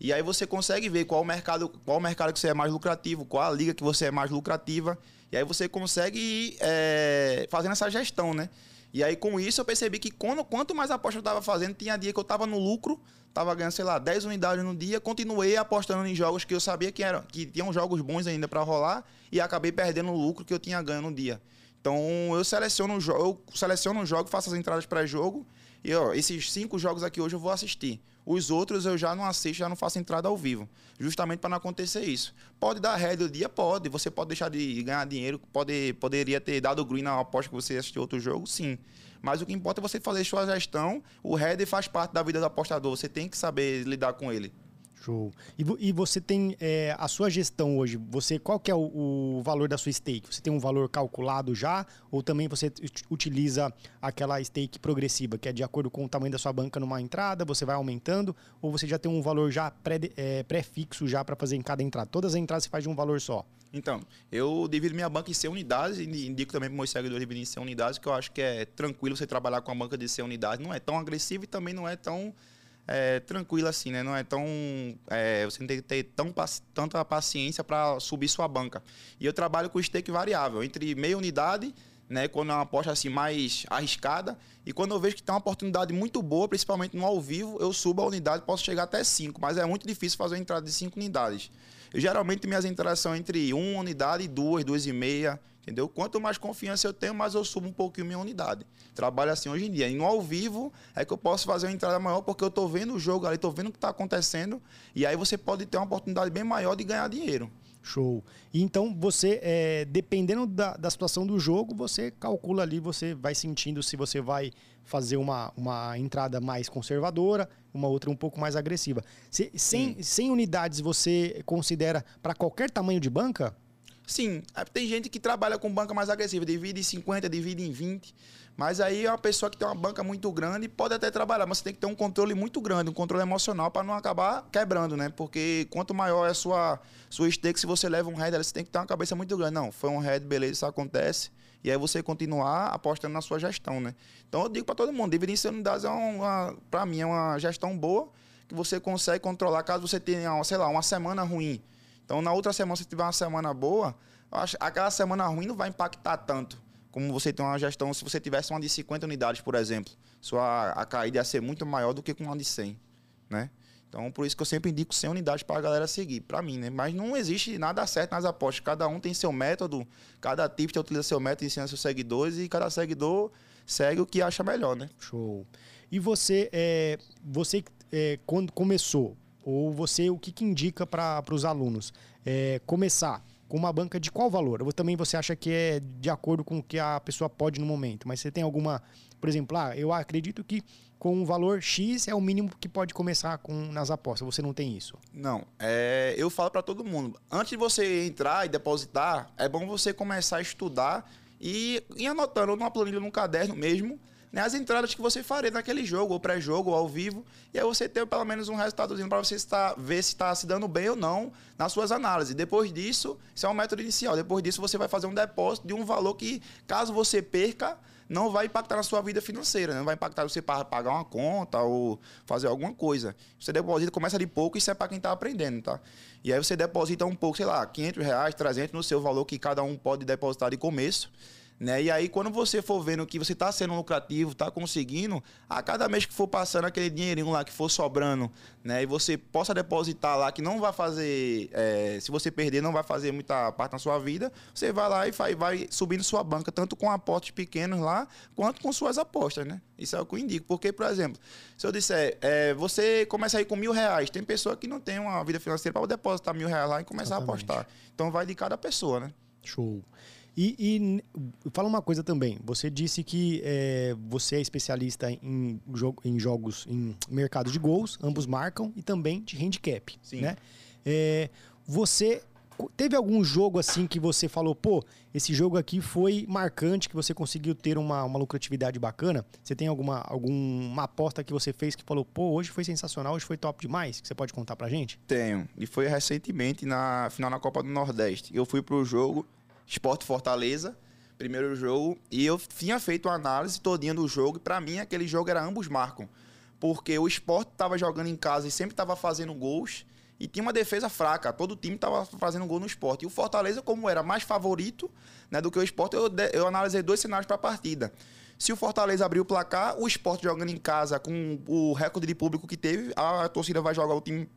e aí você consegue ver qual mercado, qual mercado que você é mais lucrativo, qual a liga que você é mais lucrativa. E aí você consegue ir é, fazendo essa gestão, né? E aí com isso eu percebi que quando, quanto mais aposta eu estava fazendo, tinha dia que eu estava no lucro, estava ganhando, sei lá, 10 unidades no dia, continuei apostando em jogos que eu sabia que eram que tinham jogos bons ainda para rolar e acabei perdendo o lucro que eu tinha ganho no dia. Então eu seleciono o jogo, seleciono o jogo, faço as entradas pré-jogo e ó, esses cinco jogos aqui hoje eu vou assistir. Os outros eu já não assisto, já não faço entrada ao vivo. Justamente para não acontecer isso. Pode dar head o dia? Pode. Você pode deixar de ganhar dinheiro, pode, poderia ter dado green na aposta que você assistiu outro jogo, sim. Mas o que importa é você fazer sua gestão. O head faz parte da vida do apostador. Você tem que saber lidar com ele. Show. E, e você tem é, a sua gestão hoje, você qual que é o, o, valor da sua stake? Você tem um valor calculado já ou também você utiliza aquela stake progressiva, que é de acordo com o tamanho da sua banca numa entrada, você vai aumentando ou você já tem um valor já pré, é, pré-fixo já para fazer em cada entrada? Todas as entradas você faz de um valor só? Então, eu divido minha banca em 100 unidades e indico também para meus seguidores dividir em 100 unidades, que eu acho que é tranquilo você trabalhar com a banca de 100 unidades. Não é tão agressivo e também não é tão é, tranquila assim, né? Não é tão. É, você não tem que ter tão, tanta paciência para subir sua banca. E eu trabalho com stake variável, entre meia unidade, né? Quando é uma aposta assim mais arriscada. E quando eu vejo que tem uma oportunidade muito boa, principalmente no ao vivo, eu subo a unidade, posso chegar até 5, mas é muito difícil fazer uma entrada de 5 unidades. Eu geralmente minhas entradas são entre uma unidade e duas, duas e meia. Entendeu? Quanto mais confiança eu tenho, mais eu subo um pouquinho minha unidade. Trabalho assim hoje em dia. E no ao vivo é que eu posso fazer uma entrada maior porque eu estou vendo o jogo ali, estou vendo o que está acontecendo. E aí você pode ter uma oportunidade bem maior de ganhar dinheiro. Show. E então você, é, dependendo da, da situação do jogo, você calcula ali, você vai sentindo se você vai fazer uma, uma entrada mais conservadora, uma outra um pouco mais agressiva. Se, sem, sem unidades você considera para qualquer tamanho de banca? Sim, é, tem gente que trabalha com banca mais agressiva, divide em 50, divide em 20. Mas aí é uma pessoa que tem uma banca muito grande pode até trabalhar, mas você tem que ter um controle muito grande, um controle emocional para não acabar quebrando, né? Porque quanto maior é a sua, sua stake, se você leva um head, você tem que ter uma cabeça muito grande. Não, foi um head, beleza, isso acontece. E aí você continuar apostando na sua gestão, né? Então eu digo para todo mundo, dividir em unidades é uma, para mim é uma gestão boa que você consegue controlar caso você tenha, sei lá, uma semana ruim então, na outra semana, se tiver uma semana boa, aquela semana ruim não vai impactar tanto como você tem uma gestão. Se você tivesse uma de 50 unidades, por exemplo, sua a caída ia ser muito maior do que com uma de 100, né? Então, por isso que eu sempre indico 100 unidades para a galera seguir, para mim, né? Mas não existe nada certo nas apostas. Cada um tem seu método, cada tipo utiliza seu método, ensina seus seguidores e cada seguidor segue o que acha melhor, né? Show. E você, é, você é, quando começou, ou você, o que, que indica para os alunos? É, começar com uma banca de qual valor? Ou também você acha que é de acordo com o que a pessoa pode no momento? Mas você tem alguma, por exemplo, ah, eu acredito que com um valor X é o mínimo que pode começar com nas apostas. Você não tem isso? Não. É, eu falo para todo mundo. Antes de você entrar e depositar, é bom você começar a estudar e ir anotando numa planilha, num caderno mesmo, né, as entradas que você faria naquele jogo, ou pré-jogo, ou ao vivo, e aí você ter pelo menos um resultadozinho para você estar, ver se está se dando bem ou não nas suas análises. Depois disso, isso é um método inicial. Depois disso, você vai fazer um depósito de um valor que, caso você perca, não vai impactar na sua vida financeira, não vai impactar você para pagar uma conta ou fazer alguma coisa. Você deposita, começa de pouco, isso é para quem está aprendendo, tá? E aí você deposita um pouco, sei lá, 500 reais, 300 no seu valor que cada um pode depositar de começo Né? E aí, quando você for vendo que você está sendo lucrativo, está conseguindo, a cada mês que for passando aquele dinheirinho lá que for sobrando, né? E você possa depositar lá, que não vai fazer. É, se você perder, não vai fazer muita parte na sua vida, você vai lá e vai, vai subindo sua banca, tanto com aportes pequenos lá, quanto com suas apostas, né? Isso é o que eu indico. Porque, por exemplo, se eu disser, é, você começa aí com mil reais, tem pessoa que não tem uma vida financeira para depositar mil reais lá e começar Exatamente. a apostar. Então vai de cada pessoa, né? Show. E, e, fala uma coisa também. Você disse que é, você é especialista em, jogo, em jogos, em mercado de gols, ambos marcam, e também de handicap. Sim. Né? É, você teve algum jogo assim que você falou, pô, esse jogo aqui foi marcante, que você conseguiu ter uma, uma lucratividade bacana? Você tem alguma, alguma aposta que você fez que falou, pô, hoje foi sensacional, hoje foi top demais? Que você pode contar pra gente? Tenho. E foi recentemente na final na Copa do Nordeste. Eu fui pro jogo Esporte Fortaleza, primeiro jogo, e eu tinha feito uma análise todinha do jogo, e para mim aquele jogo era ambos marcam. Porque o esporte estava jogando em casa e sempre estava fazendo gols, e tinha uma defesa fraca. Todo time estava fazendo gol no esporte. E o Fortaleza, como era mais favorito né, do que o esporte, eu, eu analisei dois cenários para a partida. Se o Fortaleza abrir o placar, o esporte jogando em casa com o recorde de público que teve, a torcida vai jogar o time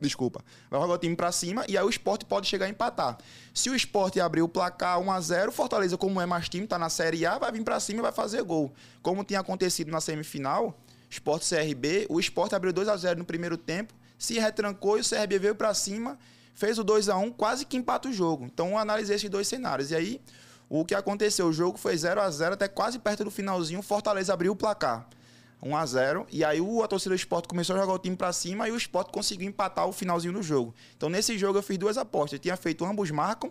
Desculpa. Vai jogar o time para cima e aí o esporte pode chegar a empatar. Se o esporte abrir o placar 1 a 0 Fortaleza, como é mais time, tá na Série A, vai vir para cima e vai fazer gol. Como tinha acontecido na semifinal, Esporte CRB, o esporte abriu 2 a 0 no primeiro tempo, se retrancou e o CRB veio para cima, fez o 2 a 1 quase que empata o jogo. Então eu analisei esses dois cenários. E aí, o que aconteceu? O jogo foi 0 a 0 até quase perto do finalzinho, Fortaleza abriu o placar. 1 a 0 E aí o, a torcida do esporte começou a jogar o time para cima e o esporte conseguiu empatar o finalzinho do jogo. Então nesse jogo eu fiz duas apostas. Eu tinha feito ambos marcam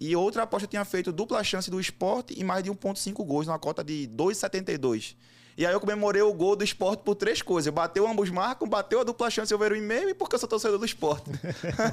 e outra aposta eu tinha feito dupla chance do esporte e mais de 1,5 gols, numa cota de 2,72. E aí eu comemorei o gol do esporte por três coisas. Bateu ambos marcam, bateu a dupla chance eu ver o e-mail e porque eu sou torcedor do esporte.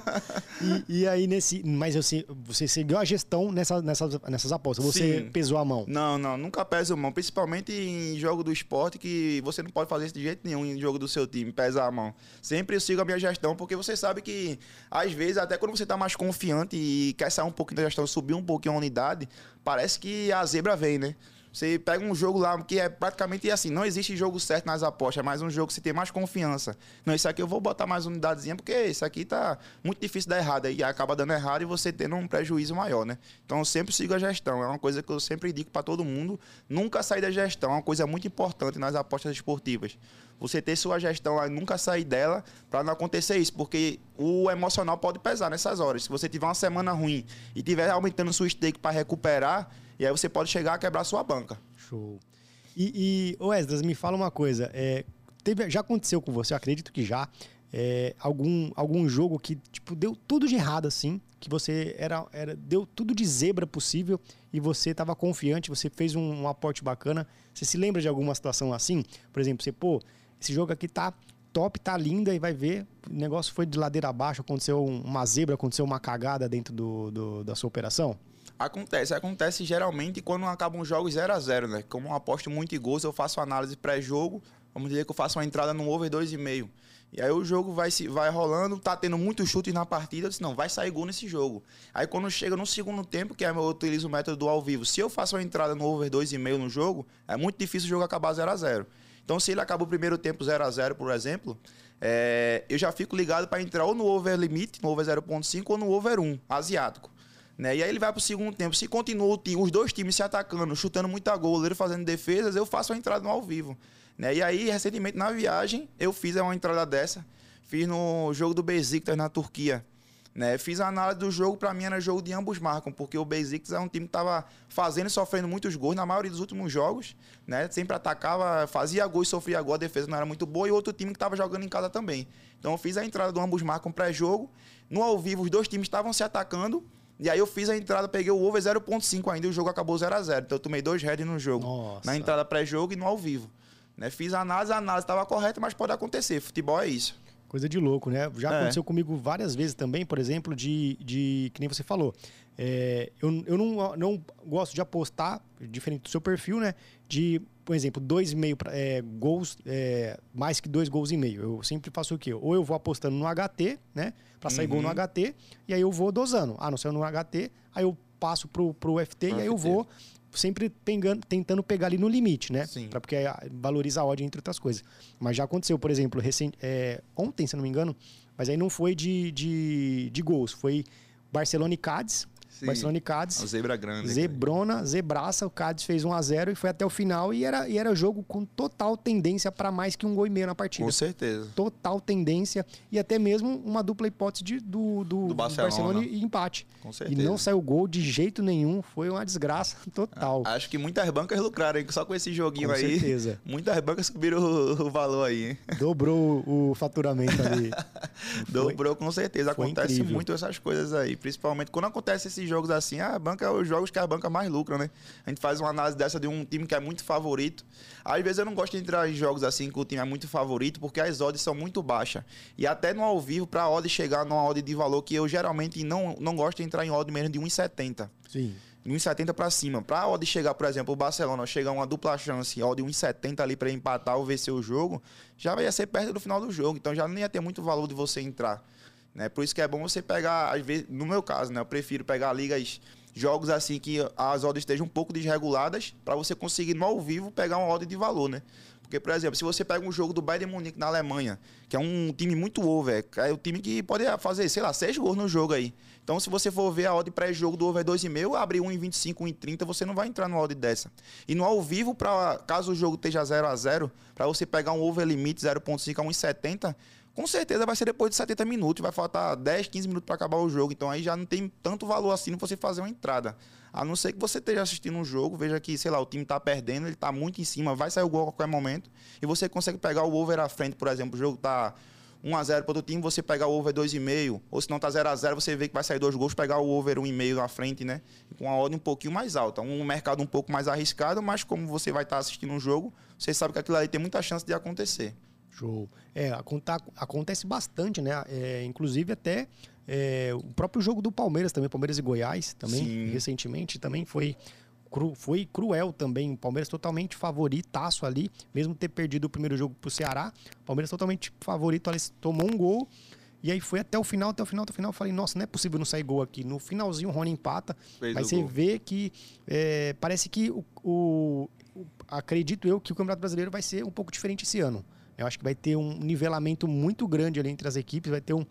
e, e, aí nesse. Mas você, você seguiu a gestão nessa, nessas, nessas apostas. Você Sim. pesou a mão? Não, não, nunca peso a mão. Principalmente em jogo do esporte, que você não pode fazer isso de jeito nenhum em jogo do seu time, pesar a mão. Sempre eu sigo a minha gestão, porque você sabe que, às vezes, até quando você está mais confiante e quer sair um pouquinho da gestão, subir um pouquinho a unidade, parece que a zebra vem, né? Você pega um jogo lá que é praticamente assim, não existe jogo certo nas apostas, é mais um jogo que você tem mais confiança. Não, isso aqui eu vou botar mais unidadezinha, porque isso aqui tá muito difícil dar errado. E acaba dando errado e você tendo um prejuízo maior, né? Então eu sempre sigo a gestão. É uma coisa que eu sempre digo para todo mundo. Nunca sair da gestão. É uma coisa muito importante nas apostas esportivas. Você ter sua gestão lá e nunca sair dela para não acontecer isso. Porque o emocional pode pesar nessas horas. Se você tiver uma semana ruim e tiver aumentando sua stake para recuperar e aí você pode chegar a quebrar a sua banca. Show. E, e Esdras, me fala uma coisa. É, teve, já aconteceu com você, acredito que já, é, algum, algum jogo que tipo, deu tudo de errado assim, que você era, era deu tudo de zebra possível e você estava confiante, você fez um, um, aporte bacana. Você se lembra de alguma situação assim? Por exemplo, você, pô, esse jogo aqui tá top, tá linda e vai ver, o negócio foi de ladeira abaixo, aconteceu uma zebra, aconteceu uma cagada dentro do, do da sua operação? Acontece, acontece geralmente quando acabam os jogos 0 a 0 né? Como eu aposto muito em gols, eu faço análise pré-jogo, vamos dizer que eu faço uma entrada no over 2,5. E aí o jogo vai, se, vai rolando, tá tendo muitos chutes na partida, eu disse, não, vai sair gol nesse jogo. Aí quando chega no segundo tempo, que é eu utilizo o método do ao vivo, se eu faço uma entrada no over 2,5 no jogo, é muito difícil o jogo acabar 0 a 0 Então se ele acaba o primeiro tempo 0 a 0 por exemplo, é, eu já fico ligado para entrar ou no over limite, no over 0.5 ou no over 1, asiático. Né? E aí ele vai pro segundo tempo. Se continua os dois times se atacando, chutando muita gol, fazendo defesas, eu faço a entrada no ao vivo. Né? E aí, recentemente, na viagem, eu fiz uma entrada dessa. Fiz no jogo do Besiktas na Turquia. Né? Fiz a análise do jogo, para mim era jogo de ambos marcam, porque o Besiktas é um time que estava fazendo e sofrendo muitos gols na maioria dos últimos jogos, né? Sempre atacava, fazia gol e sofria gol, a defesa não era muito boa, e outro time que estava jogando em casa também. Então eu fiz a entrada do ambos marcam pré-jogo. No ao vivo, os dois times estavam se atacando, e aí eu fiz a entrada, peguei o over 0.5 ainda e o jogo acabou 0 a 0 Então eu tomei dois heads no jogo. Nossa. Na entrada pré-jogo e no ao vivo. Né? Fiz a análise, a análise estava correta, mas pode acontecer. Futebol é isso. Coisa de louco, né? Já é. aconteceu comigo várias vezes também, por exemplo, de, de que nem você falou. É, eu eu não, não gosto de apostar, diferente do seu perfil, né? De, por exemplo, dois e meio é, gols, é, mais que dois gols e meio. Eu sempre faço o quê? Ou eu vou apostando no HT, né? Para sair uhum. gol no HT, uhum. e aí eu vou dosando. Ah, não saiu no HT, aí eu passo pro, pro FT pro e aí eu vou sempre pegando, tentando pegar ali no limite, né? Sim. Pra, porque valoriza a odd, entre outras coisas. Mas já aconteceu, por exemplo, recente, é, ontem, se não me engano, mas aí não foi de, de, de gols, foi Barcelona e Cádiz. Sim. Barcelona e Cádiz. A zebra grande. Zebrona, zebraça. O Cádiz fez 1 a 0 e foi até o final. E era, e era jogo com total tendência para mais que um gol e meio na partida. Com certeza. Total tendência. E até mesmo uma dupla hipótese de, do, do, do, Barcelona. do Barcelona e empate. Com certeza. E não saiu gol de jeito nenhum. Foi uma desgraça total. Acho que muitas bancas lucraram aí, só com esse joguinho com aí. Com certeza. Muitas bancas subiram o, o valor aí. Hein? Dobrou o faturamento ali. Dobrou com certeza. Acontece muito essas coisas aí. Principalmente quando acontece jogos assim, a banca é os jogos que a banca mais lucra, né? A gente faz uma análise dessa de um time que é muito favorito. Às vezes eu não gosto de entrar em jogos assim que o time é muito favorito, porque as odds são muito baixas. E até no ao vivo, para a odd chegar numa odd de valor que eu geralmente não, não gosto de entrar em odd mesmo de 1,70. Sim. 1,70 para cima. Para a odd chegar, por exemplo, o Barcelona chegar uma dupla chance, odd 1,70 ali para empatar ou vencer o jogo, já ia ser perto do final do jogo. Então já não ia ter muito valor de você entrar. Né? Por isso que é bom você pegar, às vezes, no meu caso, né? Eu prefiro pegar ligas, jogos assim que as odds estejam um pouco desreguladas, para você conseguir no ao vivo pegar uma odd de valor, né? Porque, por exemplo, se você pega um jogo do Bayern Munique na Alemanha, que é um time muito over, é o time que pode fazer, sei lá, seis gols no jogo aí. Então, se você for ver a odd pré-jogo do over 2,5, abre 1,25, 1,30, você não vai entrar no odd dessa. E no ao vivo, pra, caso o jogo esteja 0 a 0 para você pegar um over limite 0,5 a 1,70, com certeza vai ser depois de 70 minutos, vai faltar 10, 15 minutos para acabar o jogo. Então aí já não tem tanto valor assim você fazer uma entrada. A não ser que você esteja assistindo um jogo, veja que, sei lá, o time está perdendo, ele está muito em cima, vai sair o gol a qualquer momento, e você consegue pegar o over à frente, por exemplo, o jogo está 1 a 0 para o time, você pegar o over 2,5, ou se não está 0 a 0 você vê que vai sair dois gols, pegar o over 1,5 à frente, né? Com a odd um pouquinho mais alta. Um mercado um pouco mais arriscado, mas como você vai estar tá assistindo um jogo, você sabe que aquilo aí tem muita chance de acontecer. Show. É, acontece bastante, né? É, inclusive até é, o próprio jogo do Palmeiras também, Palmeiras e Goiás também, Sim. recentemente, também foi, cru, foi cruel também. O Palmeiras totalmente favoritaço ali, mesmo ter perdido o primeiro jogo pro Ceará. Palmeiras totalmente favorito ali, tomou um gol. E aí foi até o final, até o final, até o final. Eu falei, nossa, não é possível não sair gol aqui. No finalzinho o Rony empata. Fez mas você gol. vê que é, parece que o, o, o, acredito eu que o Campeonato Brasileiro vai ser um pouco diferente esse ano. Eu acho que vai ter um nivelamento muito grande ali entre as equipes, vai ter um,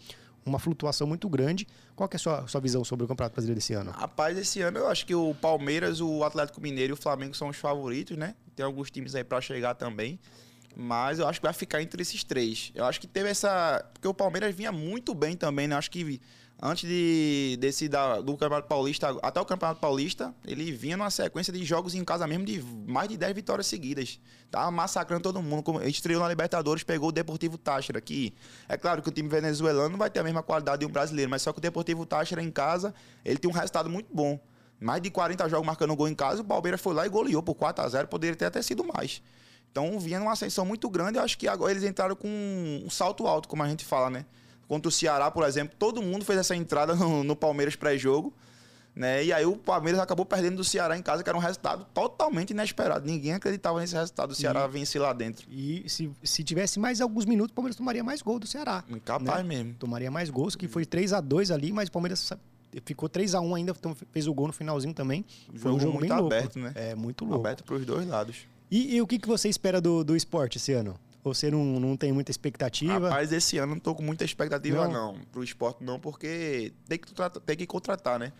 uma flutuação muito grande. Qual é a sua, sua visão sobre o Campeonato Brasileiro desse ano? Rapaz, esse ano eu acho que o Palmeiras, o Atlético Mineiro e o Flamengo são os favoritos, né? Tem alguns times aí para chegar também. Mas eu acho que vai ficar entre esses três. Eu acho que teve essa. Porque o Palmeiras vinha muito bem também, né? Eu acho que antes de, desse da, do Campeonato Paulista, até o Campeonato Paulista, ele vinha numa sequência de jogos em casa mesmo de mais de 10 vitórias seguidas. Tava massacrando todo mundo. Estreou na Libertadores, pegou o Deportivo Táchira, que é claro que o time venezuelano não vai ter a mesma qualidade de um brasileiro, mas só que o Deportivo Táchira em casa, ele tem um resultado muito bom. Mais de 40 jogos marcando gol em casa, o Palmeiras foi lá e goleou por 4 a 0 poderia ter até sido mais. Então vinha numa ascensão muito grande, eu acho que agora eles entraram com um salto alto, como a gente fala, né? Contra o Ceará, por exemplo, todo mundo fez essa entrada no, no Palmeiras pré-jogo. Né? E aí o Palmeiras acabou perdendo do Ceará em casa, que era um resultado totalmente inesperado. Ninguém acreditava nesse resultado do Ceará e, lá dentro. E se, se tivesse mais alguns minutos, o Palmeiras tomaria mais gol do Ceará. Capaz né? mesmo. Tomaria mais gols, que foi 3 a 2 ali, mas o Palmeiras ficou 3 a 1 ainda, então fez o gol no finalzinho também. Foi um jogo muito aberto, louco. né? É, muito louco. Aberto para os dois lados. E, e, o que, que você espera do, do esporte esse ano? Você não, não tem muita expectativa? Rapaz, esse ano não tô com muita expectativa, não. não. Pro esporte, não, porque tem que, tem que contratar, né?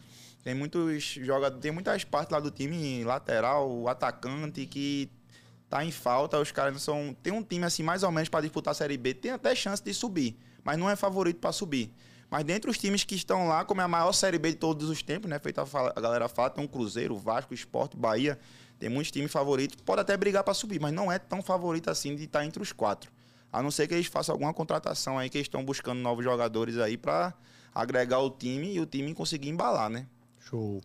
Tem muitos jogadores, tem muitas partes lá do time, lateral, atacante, que tá em falta. Os caras não são. Tem um time assim, mais ou menos, para disputar a Série B, tem até chance de subir, mas não é favorito para subir. Mas dentre os times que estão lá, como é a maior Série B de todos os tempos, né? Feita a galera fala, tem um Cruzeiro, Vasco, Esporte, Bahia. Tem muitos times favoritos, pode até brigar para subir, mas não é tão favorito assim de estar tá entre os quatro. A não ser que eles façam alguma contratação aí, que eles estão buscando novos jogadores aí para agregar o time e o time conseguir embalar, né? Show.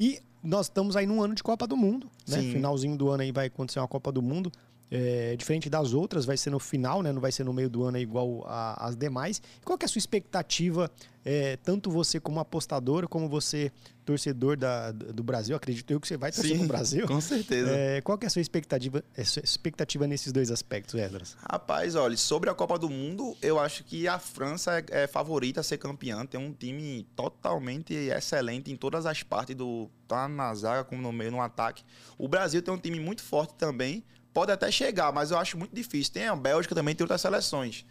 E nós estamos aí num ano de Copa do Mundo, né? Sim. Finalzinho do ano aí vai acontecer uma Copa do Mundo. É, diferente das outras, vai ser no final, né? Não vai ser no meio do ano igual a, as demais. Qual é a sua expectativa, é, tanto você como apostador, como você torcedor da, do Brasil? Acredito eu que você vai torcer Sim, no Brasil. Com certeza. É, qual é a sua expectativa, a sua expectativa nesses dois aspectos, Edras? Rapaz, olha, sobre a Copa do Mundo, eu acho que a França é, é favorita a ser campeã. Tem um time totalmente excelente em todas as partes do tá na zaga como no meio no ataque. O Brasil tem um time muito forte também pode até chegar, mas eu acho muito difícil. Tem a Bélgica também, tem outras seleções.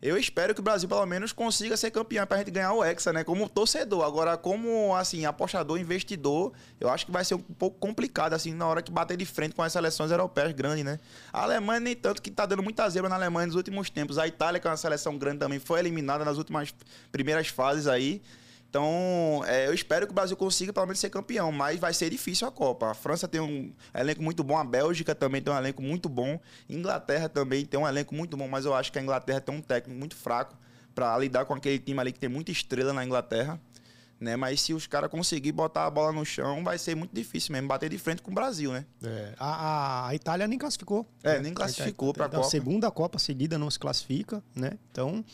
Eu espero que o Brasil, pelo menos, consiga ser campeão para a gente ganhar o Hexa, né? Como torcedor. Agora, como, assim, apostador, investidor, eu acho que vai ser um pouco complicado, assim, na hora que bater de frente com as seleções europeias grandes, né? A Alemanha, nem tanto, que tá dando muita zebra na Alemanha nos últimos tempos. A Itália, que é uma seleção grande também, foi eliminada nas últimas primeiras fases aí. Então, é, eu espero que o Brasil consiga pelo menos ser campeão, mas vai ser difícil a Copa. A França tem um elenco muito bom, a Bélgica também tem um elenco muito bom, a Inglaterra também tem um elenco muito bom, mas eu acho que a Inglaterra tem um técnico muito fraco para lidar com aquele time ali que tem muita estrela na Inglaterra. Né? Mas se os caras conseguirem botar a bola no chão, vai ser muito difícil mesmo bater de frente com o Brasil, né? É, a, a, Itália nem classificou. É, né? nem classificou para a Copa. A segunda Copa seguida não se classifica, né? Então,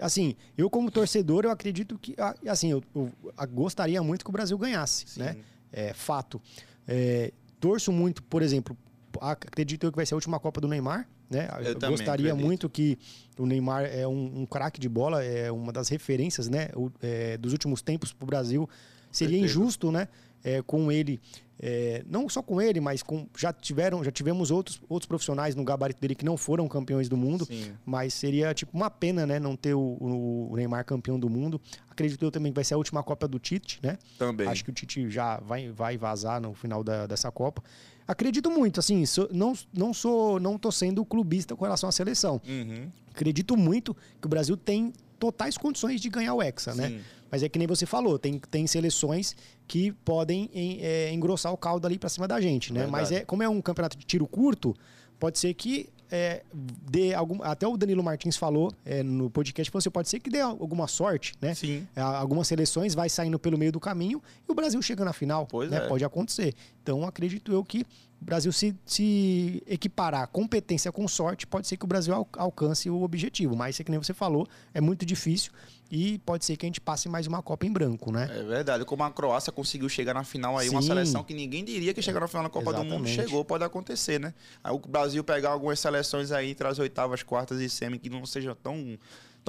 assim, eu como torcedor, eu acredito que, ah, assim, eu, eu gostaria muito que o Brasil ganhasse, Sim. né? É fato. É, torço muito, por exemplo, acredito eu que vai ser a última Copa do Neymar, né? Eu, eu gostaria acredito. muito que o Neymar é um, um craque de bola, é uma das referências, né? O, é, dos últimos tempos para o Brasil. Seria injusto, né? É, com ele é, não só com ele, mas com já tiveram, já tivemos outros, outros profissionais no gabarito dele que não foram campeões do mundo, Sim. mas seria tipo uma pena, né, não ter o, o, Neymar campeão do mundo. Acredito eu também que vai ser a última Copa do Tite, né? Também. Acho que o Tite já vai, vai vazar no final da, dessa Copa. Acredito muito, assim, sou, não, não sou, não tô sendo clubista com relação à seleção. Uhum. Acredito muito que o Brasil tem totais condições de ganhar o Hexa, né? Sim. né? Mas é que nem você falou, tem, tem seleções que podem em, é, engrossar o caldo ali para cima da gente, né? Verdade. Mas é, como é um campeonato de tiro curto, pode ser que é, dê algum. Até o Danilo Martins falou é, no podcast, você pode ser que dê alguma sorte, né? Sim. É, algumas seleções vai saindo pelo meio do caminho e o Brasil chega na final. Pois né? é. Pode acontecer. Então acredito eu que o Brasil se, se equiparar competência com sorte, pode ser que o Brasil al alcance o objetivo. Mas, é que nem você falou, é muito difícil e pode ser que a gente passe mais uma Copa em branco, né? É verdade. Como a Croácia conseguiu chegar na final aí, Sim. uma seleção que ninguém diria que chegar na final da Copa Exatamente. do Mundo, chegou, pode acontecer, né? Aí o Brasil pegar algumas seleções aí as oitavas, quartas e semi que não sejam tão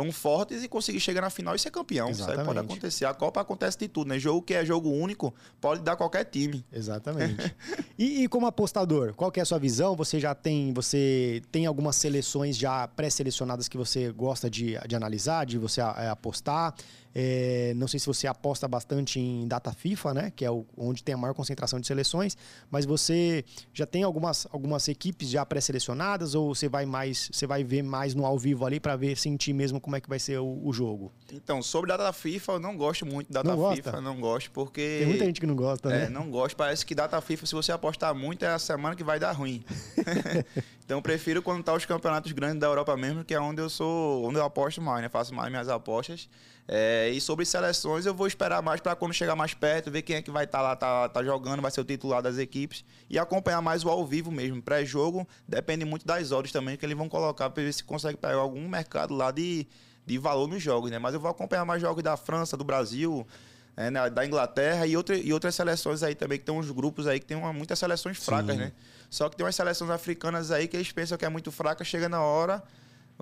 tão fortes e conseguir chegar na final e ser campeão. Exatamente. Isso aí pode acontecer. A Copa acontece de tudo, né? Jogo que é jogo único pode dar qualquer time. Exatamente. e, e, como apostador, qual que é a sua visão? Você já tem, você tem algumas seleções já pré-selecionadas que você gosta de, de analisar, de você é, apostar? É, não sei se você aposta bastante em data FIFA, né? Que é o, onde tem a maior concentração de seleções, mas você já tem algumas, algumas equipes já pré-selecionadas ou você vai mais, você vai ver mais no ao vivo ali para ver sentir mesmo como é que vai ser o, o, jogo? Então, sobre data FIFA, eu não gosto muito data não FIFA, não gosto porque tem muita gente que não gosta, é, né? não gosto. Parece que data FIFA, se você apostar muito, é a semana que vai dar ruim. então, eu prefiro quando tá os campeonatos grandes da Europa mesmo, que é onde eu sou, onde eu aposto mais, né? Faço mais minhas apostas. É, e sobre seleções, eu vou esperar mais para quando chegar mais perto, ver quem é que vai estar tá lá, tá, tá jogando, vai ser o titular das equipes e acompanhar mais o ao vivo mesmo. Pré-jogo depende muito das horas também que eles vão colocar para ver se consegue pegar algum mercado lá de, de valor nos jogos, né? Mas eu vou acompanhar mais jogos da França, do Brasil, é, né, da Inglaterra e, outra, e outras seleções aí também, que tem uns grupos aí que tem uma, muitas seleções fracas, Sim. né? Só que tem umas seleções africanas aí que eles pensam que é muito fraca, chega na hora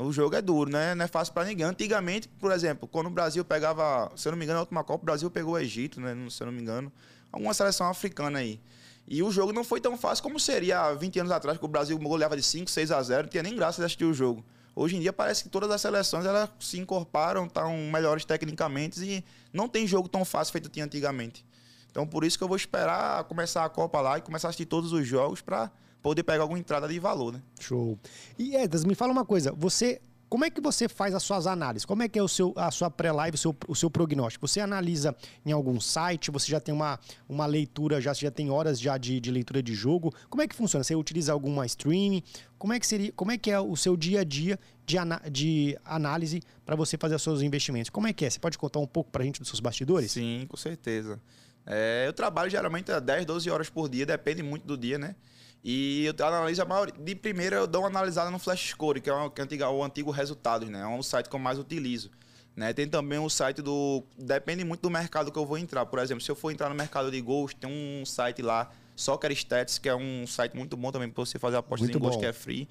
o jogo é duro, né? Não é fácil para ninguém. Antigamente, por exemplo, quando o Brasil pegava, se eu não me engano, a última Copa, o Brasil pegou o Egito, né? Se eu não me engano, alguma seleção africana aí. E o jogo não foi tão fácil como seria há 20 anos atrás, que o Brasil goleava de 5, 6 a 0, não tinha nem graça de assistir o jogo. Hoje em dia parece que todas as seleções elas se incorporam, estão melhores tecnicamente e não tem jogo tão fácil feito tinha antigamente. Então por isso que eu vou esperar começar a Copa lá e começar a assistir todos os jogos para poder pegar alguma entrada de valor, né? Show. E Edas, me fala uma coisa, você como é que você faz as suas análises? Como é que é o seu, a sua pré-live, o seu, o seu prognóstico? Você analisa em algum site? Você já tem uma, uma leitura, já, já tem horas já de, de leitura de jogo? Como é que funciona? Você utiliza alguma streaming? Como é que seria, como é que é o seu dia a dia de, de análise para você fazer os seus investimentos? Como é que é? Você pode contar um pouco para a gente dos seus bastidores? Sim, com certeza. É, eu trabalho geralmente 10, 12 horas por dia, depende muito do dia, né? E eu analiso a maioria. De primeira, eu dou uma analisada no Flash Score, que é, o, que é o antigo Resultados, né? É um site que eu mais utilizo. Né? Tem também o site do. Depende muito do mercado que eu vou entrar. Por exemplo, se eu for entrar no mercado de gols, tem um site lá, Soccer Stats, que é um site muito bom também para você fazer apostas em gols, que é free.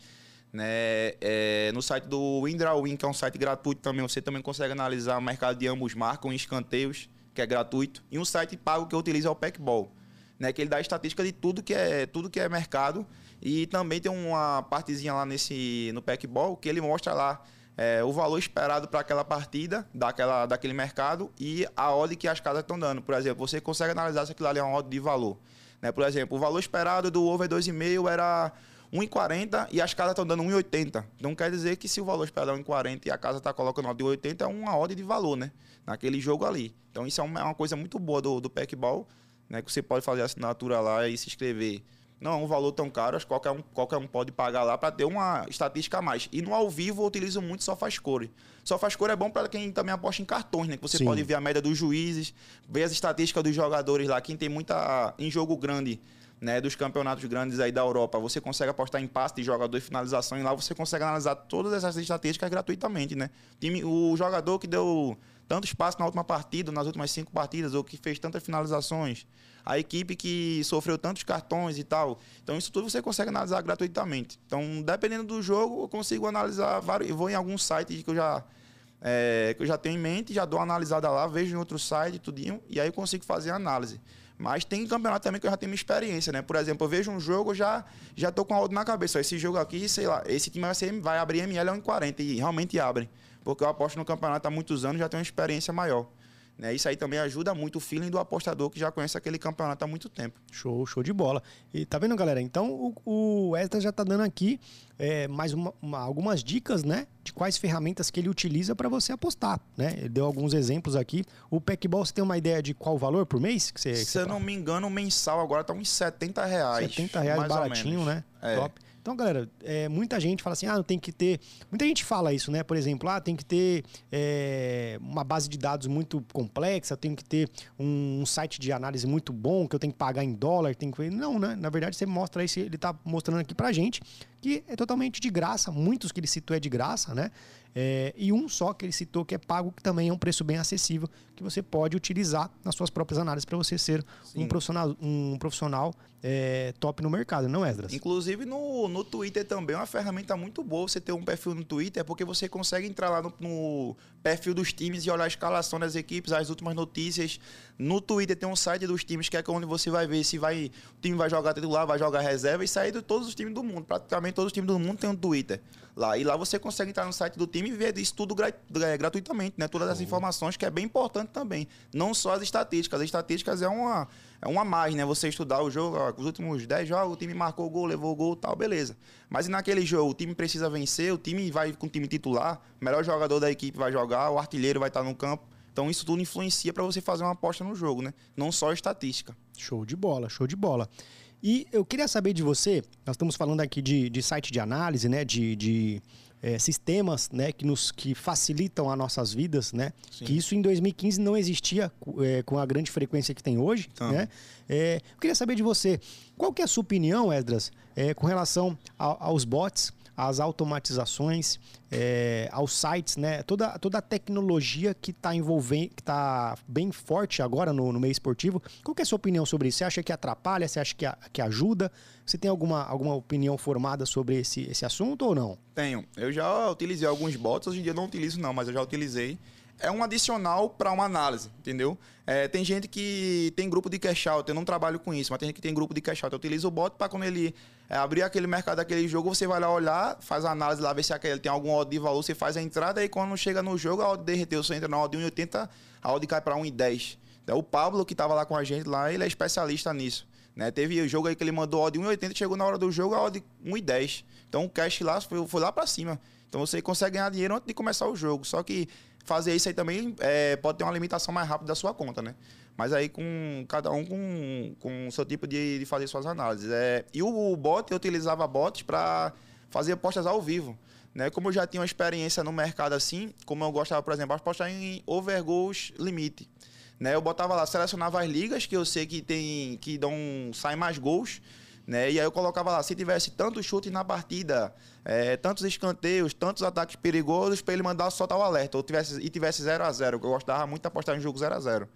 Né? É, no site do Windrawin, que é um site gratuito também, você também consegue analisar o mercado de ambos marcam, escanteios, que é gratuito. E um site pago que eu utilizo é o Packball né? Que ele dá estatística de tudo que é, tudo que é mercado. E também tem uma partezinha lá nesse, no Packball que ele mostra lá é, o valor esperado para aquela partida, daquela, daquele mercado e a odd que as casas estão dando. Por exemplo, você consegue analisar se aquilo ali é uma odd de valor. Né? Por exemplo, o valor esperado do over 2,5 era 1,40 e as casas estão dando 1,80. Então quer dizer que se o valor esperado é 1,40 e a casa está colocando odd de 1,80, é uma odd de valor, né? Naquele jogo ali. Então isso é uma, é coisa muito boa do, do Packball né, que você pode fazer a assinatura lá e se inscrever. Não é um valor tão caro, acho que qualquer um, qualquer um pode pagar lá para ter uma estatística a mais. E no ao vivo eu utilizo muito só faz cor. Só faz cor é bom para quem também aposta em cartões, né? Que você Sim. pode ver a média dos juízes, ver as estatísticas dos jogadores lá. Quem tem muita em jogo grande, né, dos campeonatos grandes aí da Europa, você consegue apostar em passe de jogador e finalização e lá você consegue analisar todas essas estatísticas gratuitamente, né? Time, o jogador que deu tanto espaço na última partida, nas últimas cinco partidas, ou que fez tantas finalizações, a equipe que sofreu tantos cartões e tal. Então, isso tudo você consegue analisar gratuitamente. Então, dependendo do jogo, eu consigo analisar vários. Eu vou em algum site que eu já. É, que eu já tenho em mente, já dou uma analisada lá, vejo em outro site, tudinho, e aí eu consigo fazer a análise. Mas tem campeonato também que eu já tenho minha experiência, né? Por exemplo, eu vejo um jogo, já já tô com a outra na cabeça. Esse jogo aqui, sei lá, esse time vai, ser, vai abrir ML 1,40 e realmente abre porque eu aposto no campeonato há muitos anos já tenho uma experiência maior. Né? Isso aí também ajuda muito o feeling do apostador que já conhece aquele campeonato há muito tempo. Show, show de bola. E tá vendo, galera? Então o, o Ezra já tá dando aqui é, mais uma, uma, algumas dicas, né? De quais ferramentas que ele utiliza para você apostar, né? Ele deu alguns exemplos aqui. O Packball, você tem uma ideia de qual valor por mês? Que você, Se que eu não me engano, o mensal agora tá uns 70 reais. 70 reais baratinho, né? É. Top. Então, galera, é, muita gente fala assim, ah, não tem que ter. Muita gente fala isso, né? Por exemplo, ah, tem que ter é, uma base de dados muito complexa, tem que ter um, um, site de análise muito bom, que eu tenho que pagar em dólar, tem que. Não, né? Na verdade, você mostra aí, ele está mostrando aqui pra gente que é totalmente de graça. Muitos que ele citou é de graça, né? É, e um só que ele citou que é pago, que também é um preço bem acessível, que você pode utilizar nas suas próprias análises para você ser um profissional, um profissional é, top no mercado, não, Esdras? Inclusive no, no Twitter também é uma ferramenta muito boa você ter um perfil no Twitter, porque você consegue entrar lá no, no perfil dos times e olhar a escalação das equipes, as últimas notícias. No Twitter tem um site dos times que é onde você vai ver se vai, o time vai jogar titular, vai jogar reserva e sair de todos os times do mundo. Praticamente todos os times do mundo tem um Twitter lá. E lá você consegue entrar no site do time e ver isso tudo é, gratuitamente, né? Todas as informações, que é bem importante também. Não só as estatísticas. As estatísticas é uma é uma mais, né? Você estudar o jogo, ó, os últimos 10 jogos, o time marcou o gol, levou o gol tal, beleza. Mas e naquele jogo, o time precisa vencer, o time vai com o time titular, o melhor jogador da equipe vai jogar, o artilheiro vai estar no campo. Então isso tudo influencia para você fazer uma aposta no jogo, né? Não só estatística. Show de bola, show de bola. E eu queria saber de você, nós estamos falando aqui de, de site de análise, né? De, de é, sistemas né, que, nos, que facilitam as nossas vidas, né? Sim. Que isso em 2015 não existia é, com a grande frequência que tem hoje. Então. Né? É, eu queria saber de você, qual que é a sua opinião, Esdras, é, com relação a, aos bots, às automatizações, é, aos sites, né? Toda, toda a tecnologia que está envolvendo, que está bem forte agora no, no meio esportivo. Qual é a sua opinião sobre isso? Você acha que atrapalha? Você acha que, que ajuda? Você tem alguma, alguma opinião formada sobre esse, esse assunto ou não? Tenho. Eu já utilizei alguns bots, hoje em dia não utilizo não, mas eu já utilizei é um adicional para uma análise, entendeu? É, tem gente que tem grupo de cash out, eu não trabalho com isso, mas tem gente que tem grupo de cash out. Eu utilizo o bot para quando ele é, abrir aquele mercado daquele jogo, você vai lá olhar, faz a análise lá, ver se aquele tem algum odd de valor, você faz a entrada e quando chega no jogo, a odd derreteu, você entra na odd de 1,80, a odd cai para 1,10. Então, o Pablo, que estava lá com a gente lá, ele é especialista nisso. Né? Teve o jogo aí que ele mandou odd 1,80, chegou na hora do jogo, a odd 1,10. Então, o cash lá foi, foi lá para cima. Então, você consegue ganhar dinheiro antes de começar o jogo. Só que fazer isso aí também é, pode ter uma limitação mais rápida da sua conta, né? Mas aí com cada um com, com o seu tipo de, de fazer suas análises. É, e o, o bot, eu utilizava bots para fazer apostas ao vivo. Né? Como eu já tinha uma experiência no mercado assim, como eu gostava, por exemplo, apostar em over goals limite. Né? Eu botava lá, selecionava as ligas que eu sei que tem que dão saem mais gols Né? E aí eu colocava lá, se tivesse tantos chutes na partida, é, tantos escanteios, tantos ataques perigosos, para ele mandar soltar o alerta. Ou tivesse, e tivesse 0 a 0 que eu gostava muito de apostar em jogo 0 a 0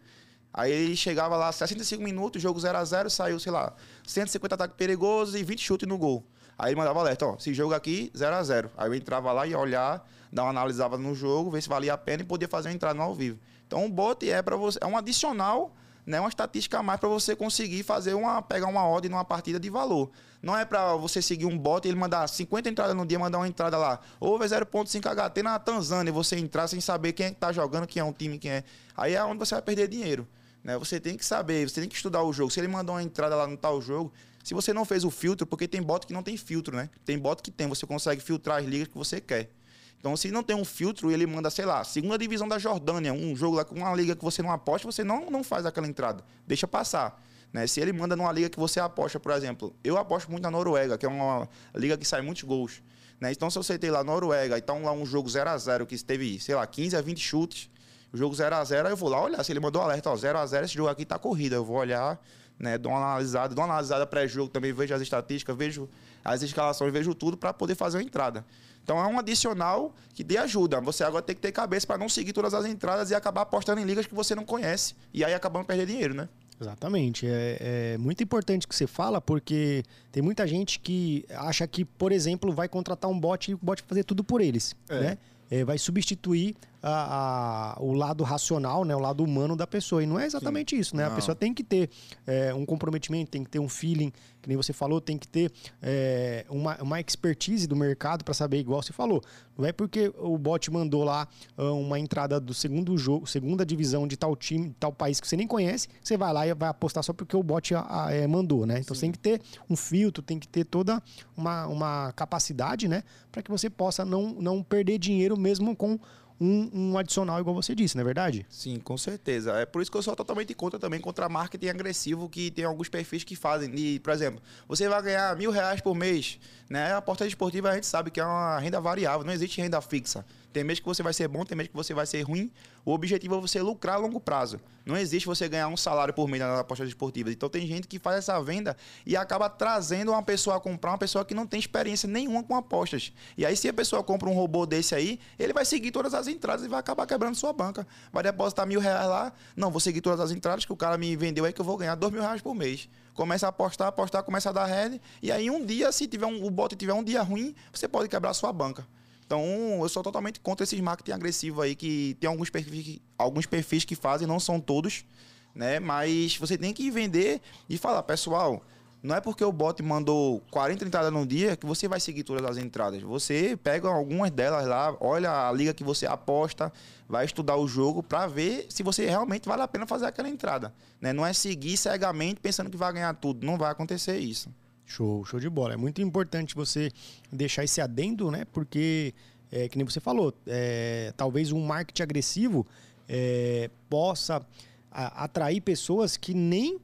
Aí ele chegava lá, 65 minutos, jogo 0 a 0 saiu, sei lá, 150 ataques perigosos e 20 chutes no gol. Aí mandava alerta, ó, esse jogo aqui, 0 a 0 Aí eu entrava lá e olhar, dar uma analisava no jogo, ver se valia a pena e podia fazer uma entrada no ao vivo. Então o bot é para você, é um adicional né, uma estatística a mais para você conseguir fazer uma pegar uma ordem numa partida de valor. Não é para você seguir um bot e ele mandar 50 entradas no dia, mandar uma entrada lá. Houve 0.5 HT na Tanzânia e você entrar sem saber quem é que tá jogando, quem é um time, quem é. Aí é onde você vai perder dinheiro. Né? Você tem que saber, você tem que estudar o jogo. Se ele mandou uma entrada lá no tal jogo, se você não fez o filtro, porque tem bot que não tem filtro, né? Tem bot que tem, você consegue filtrar as ligas que você quer. Então, se não tem um filtro, ele manda, sei lá, segunda divisão da Jordânia, um jogo lá com uma liga que você não aposta, você não, não faz aquela entrada. Deixa passar. Né? Se ele manda numa liga que você aposta, por exemplo, eu aposto muito na Noruega, que é uma liga que sai muitos gols. Né? Então, se você tem lá Noruega e tá lá um jogo 0 a 0 que teve, sei lá, 15 a 20 chutes, o jogo 0 a 0 eu vou lá olhar. Se ele mandou alerta, ó, 0 a 0 esse jogo aqui tá corrida. Eu vou olhar, né? Dou uma analisada, dou uma analisada pré-jogo também, vejo as estatísticas, vejo as escalações, vejo tudo para poder fazer uma entrada. Então é um adicional que dê ajuda. Você agora tem que ter cabeça para não seguir todas as entradas e acabar apostando em ligas que você não conhece. E aí acabando perdendo dinheiro, né? Exatamente. É, é, muito importante que você fala, porque tem muita gente que acha que, por exemplo, vai contratar um bot e o bot vai fazer tudo por eles. É. Né? É, vai substituir a, a, o lado racional, né, o lado humano da pessoa. E não é exatamente Sim. isso, né? Não. A pessoa tem que ter é, um comprometimento, tem que ter um feeling, que nem você falou, tem que ter é, uma, uma expertise do mercado para saber, igual você falou. Não é porque o bot mandou lá ah, uma entrada do segundo jogo, segunda divisão de tal time, tal país que você nem conhece, você vai lá e vai apostar só porque o bot a, a, é, mandou, né? Então Sim. você tem que ter um filtro, tem que ter toda uma, uma capacidade, né? Para que você possa não, não perder dinheiro mesmo com um, um, adicional, igual você disse, não é verdade? Sim, com certeza. É por isso que eu sou totalmente contra também contra marketing agressivo, que tem alguns perfis que fazem. E, por exemplo, você vai ganhar mil reais por mês. Né? A porta esportiva a gente sabe que é uma renda variável, não existe renda fixa. Tem mês que você vai ser bom, tem mês que você vai ser ruim. O objetivo é você lucrar a longo prazo. Não existe você ganhar um salário por mês nas apostas esportivas. Então tem gente que faz essa venda e acaba trazendo uma pessoa a comprar, uma pessoa que não tem experiência nenhuma com apostas. E aí, se a pessoa compra um robô desse aí, ele vai seguir todas as entradas e vai acabar quebrando sua banca. Vai depositar mil reais lá. Não, vou seguir todas as entradas que o cara me vendeu aí que eu vou ganhar dois mil reais por mês começa a apostar, apostar, começa a dar head, e aí um dia, se tiver um, o bot tiver um dia ruim, você pode quebrar sua banca. Então, eu sou totalmente contra esses marketing agressivo aí, que tem alguns perfis, alguns perfis que fazem, não são todos, né? Mas você tem que vender e falar, pessoal, não é porque o bot mandou 40 entradas no dia que você vai seguir todas as entradas. Você pega algumas delas lá, olha a liga que você aposta, vai estudar o jogo para ver se você realmente vale a pena fazer aquela entrada. Né? Não é seguir cegamente pensando que vai ganhar tudo. Não vai acontecer isso. Show, show de bola. É muito importante você deixar esse adendo, né? Porque, é, que nem você falou, é, talvez um marketing agressivo é, possa a, atrair pessoas que nem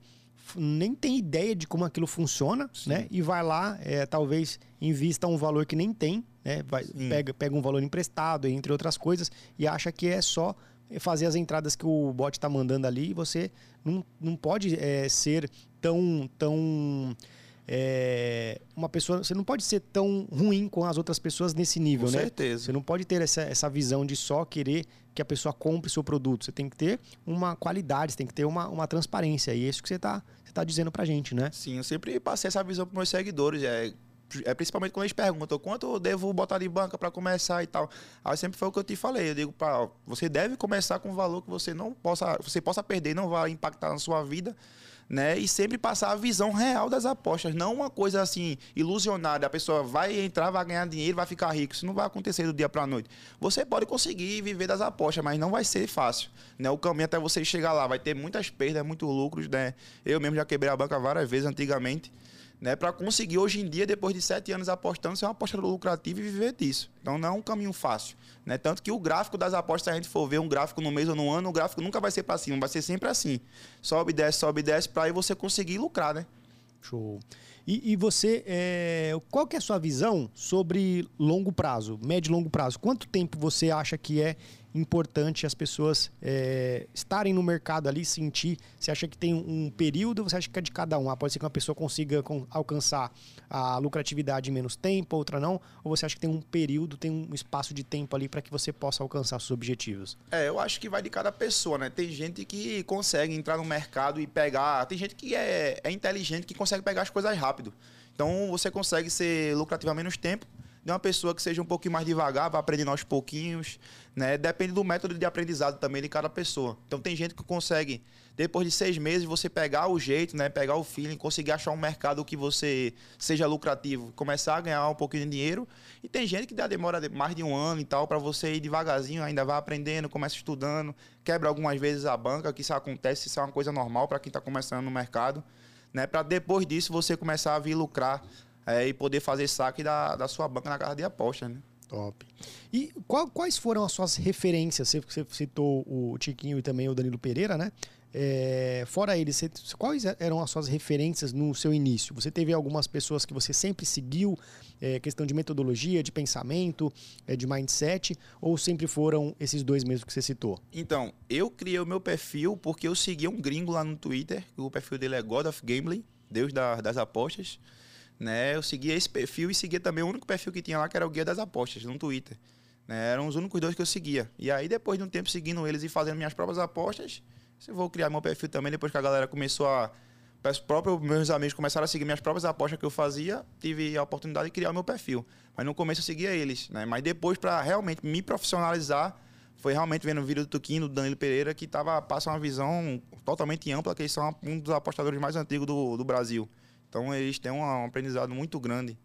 nem tem ideia de como aquilo funciona, Sim. né? E vai lá, é, talvez invista um valor que nem tem, né? Vai, pega, pega um valor emprestado, entre outras coisas, e acha que é só fazer as entradas que o bot está mandando ali e você não, não pode é, ser tão, tão é, uma pessoa. Você não pode ser tão ruim com as outras pessoas nesse nível, com né? certeza. Você não pode ter essa, essa visão de só querer que a pessoa compre seu produto. Você tem que ter uma qualidade, você tem que ter uma, uma transparência. E é isso que você está você tá dizendo pra gente, né? Sim, eu sempre passei essa visão para meus seguidores. É, é principalmente quando eles perguntam quanto eu devo botar de banca para começar e tal. Aí sempre foi o que eu te falei. Eu digo para você deve começar com um valor que você não possa, você possa perder, não vai impactar na sua vida né? E sempre passar a visão real das apostas, não uma coisa assim ilusionada, a pessoa vai entrar, vai ganhar dinheiro, vai ficar rico. Isso não vai acontecer do dia para a noite. Você pode conseguir viver das apostas, mas não vai ser fácil, né? O caminho até você chegar lá vai ter muitas perdas, muitos lucros, né? Eu mesmo já quebrei a banca várias vezes antigamente né, para conseguir hoje em dia, depois de sete anos apostando, ser uma apostador lucrativo e viver disso. Então não é um caminho fácil. Né? Tanto que o gráfico das apostas, se a gente for ver um gráfico no mês ou no ano, o gráfico nunca vai ser para cima, vai ser sempre assim. Sobe, desce, sobe, desce, para aí você conseguir lucrar, né? Show. E, e você, é, qual que é a sua visão sobre longo prazo, médio e longo prazo? Quanto tempo você acha que é importante as pessoas é, estarem no mercado ali, sentir? Você acha que tem um período? Você acha que é de cada um? Ah, pode ser que uma pessoa consiga com, alcançar a lucratividade em menos tempo, outra não? Ou você acha que tem um período, tem um espaço de tempo ali para que você possa alcançar seus objetivos? É, eu acho que vai de cada pessoa, né? Tem gente que consegue entrar no mercado e pegar. Tem gente que é, é inteligente, que consegue pegar as coisas rápido. Então você consegue ser lucrativo a menos tempo de uma pessoa que seja um pouquinho mais devagar, vai aprendendo aos pouquinhos, né? Depende do método de aprendizado também de cada pessoa. Então tem gente que consegue, depois de seis meses, você pegar o jeito, né? Pegar o feeling, conseguir achar um mercado que você seja lucrativo, começar a ganhar um pouquinho de dinheiro. E tem gente que dá demora mais de um ano e tal, para você ir devagarzinho, ainda vai aprendendo, começa estudando, quebra algumas vezes a banca, que isso acontece, isso é uma coisa normal para quem está começando no mercado. Né, para depois disso você começar a vir lucrar é, e poder fazer saque da, da sua banca na casa de apostas, né? Top. E qual, quais foram as suas referências? Você, você citou o Tiquinho e também o Danilo Pereira, né? É, fora eles, você, quais eram as suas referências no seu início? Você teve algumas pessoas que você sempre seguiu, é, questão de metodologia, de pensamento, é, de mindset, ou sempre foram esses dois mesmo que você citou? Então, eu criei o meu perfil porque eu seguia um gringo lá no Twitter, o perfil dele é God of Gambling, Deus da, das apostas né? Eu seguia esse perfil e seguia também o único perfil que tinha lá, que era o Guia das Apostas, no Twitter. Né? Eram os únicos dois que eu seguia. E aí, depois de um tempo seguindo eles e fazendo minhas próprias apostas, eu vou criar meu perfil também, depois que a galera começou a... Os próprios meus amigos começaram a seguir minhas próprias apostas que eu fazia, tive a oportunidade de criar o meu perfil. Mas no começo eu seguia eles, né? Mas depois, para realmente me profissionalizar, foi realmente vendo o vídeo do Tuquinho, do Danilo Pereira, que tava, passa uma visão totalmente ampla, que eles são um dos apostadores mais antigos do, do Brasil. Então eles têm um aprendizado muito grande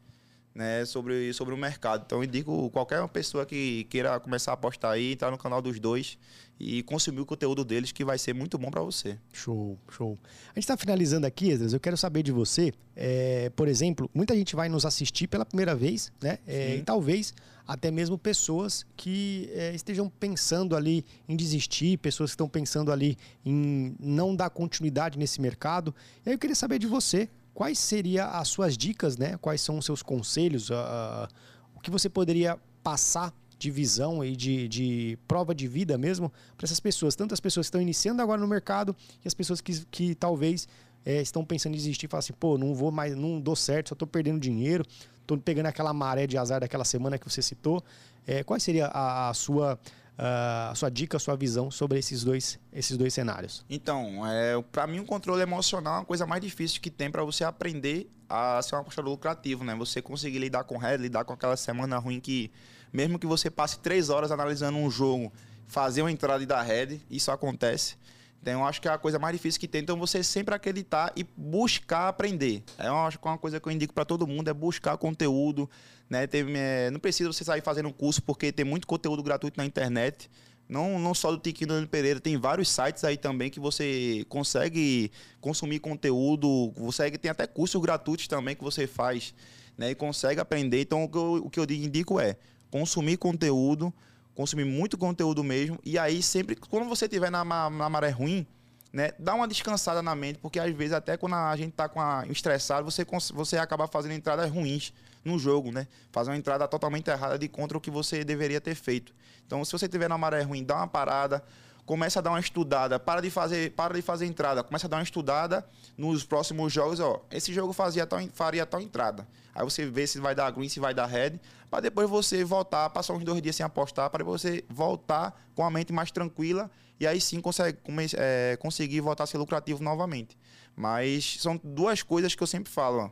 né, sobre, sobre o mercado. Então eu indico qualquer pessoa que queira começar a apostar aí, entrar no canal dos dois e consumir o conteúdo deles, que vai ser muito bom para você. Show, show. A gente está finalizando aqui, Esdras, eu quero saber de você, é, por exemplo, muita gente vai nos assistir pela primeira vez, né? É, e talvez até mesmo pessoas que é, estejam pensando ali em desistir, pessoas que estão pensando ali em não dar continuidade nesse mercado. E aí eu queria saber de você, quais seriam as suas dicas, né? Quais são os seus conselhos? Uh, o que você poderia passar de visão e de, de prova de vida mesmo para essas pessoas, tanto as pessoas que estão iniciando agora no mercado e as pessoas que, que talvez é, estão pensando em desistir e falar assim, pô, não vou mais, não dou certo, só estou perdendo dinheiro, estou pegando aquela maré de azar daquela semana que você citou. É, qual seria a, a sua uh, a sua dica, a sua visão sobre esses dois, esses dois cenários? Então, é, para mim o controle emocional é uma coisa mais difícil que tem para você aprender a ser um apostador lucrativo, né? Você conseguir lidar com head, lidar com aquela semana ruim que, mesmo que você passe três horas analisando um jogo, fazer uma entrada e dar isso acontece. Então, eu acho que é a coisa mais difícil que tem. Então, você sempre acreditar e buscar aprender. É uma, acho que é uma coisa que eu indico para todo mundo é buscar conteúdo. Né? Tem, é, não precisa você sair fazendo um curso, porque tem muito conteúdo gratuito na internet. Não, não só do Tiquinho do Pereira, tem vários sites aí também que você consegue consumir conteúdo. Você tem até cursos gratuitos também que você faz né? e consegue aprender. Então, o que eu, o que eu indico é consumir conteúdo consumir muito conteúdo mesmo. E aí, sempre, quando você estiver na, na maré ruim, né, dá uma descansada na mente, porque às vezes, até quando a gente está com a, estressado, você, você acaba fazendo entradas ruins no jogo, né? Fazer uma entrada totalmente errada de contra o que você deveria ter feito. Então, se você estiver na maré ruim, dá uma parada, começa a dar uma estudada, para de fazer, para de fazer entrada, começa a dar uma estudada nos próximos jogos, ó, esse jogo fazia tal, faria tal entrada. Aí você vê se vai dar green, se vai dar red, para depois você voltar, passar uns dois dias sem apostar, para você voltar com a mente mais tranquila e aí sim consegue, é, conseguir voltar a ser lucrativo novamente. Mas são duas coisas que eu sempre falo.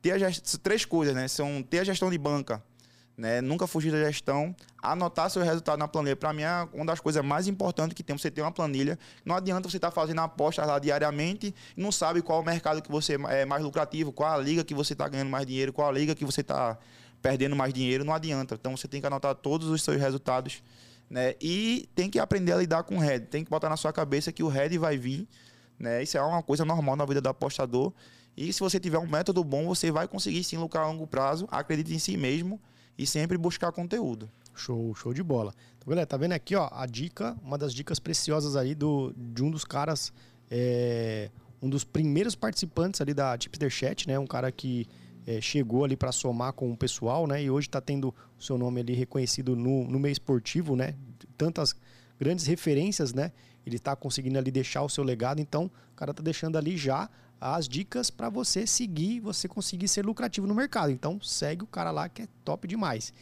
Ter a três coisas, né? São ter a gestão de banca, né? Nunca fugir da gestão, anotar seu resultado na planilha. Para mim é uma das coisas mais importantes que tem você ter uma planilha. Não adianta você estar tá fazendo apostas lá diariamente e não sabe qual o mercado que você é mais lucrativo, qual a liga que você está ganhando mais dinheiro, qual a liga que você está perdendo mais dinheiro, não adianta. Então você tem que anotar todos os seus resultados, né? E tem que aprender a lidar com o head. Tem que botar na sua cabeça que o head vai vir, né? Isso é uma coisa normal na vida do apostador. E se você tiver um método bom, você vai conseguir sim lucrar a longo prazo. Acredite em si mesmo e sempre buscar conteúdo. Show, show de bola. Então, galera, tá vendo aqui, ó, a dica, uma das dicas preciosas aí do, de um dos caras, é, um dos primeiros participantes ali da Tipster Chat, né? Um cara que é, chegou ali para somar com o pessoal, né? E hoje está tendo o seu nome ali reconhecido no, no meio esportivo, né? Tantas grandes referências, né? Ele está conseguindo ali deixar o seu legado, então o cara está deixando ali já as dicas para você seguir, você conseguir ser lucrativo no mercado. Então segue o cara lá que é top demais.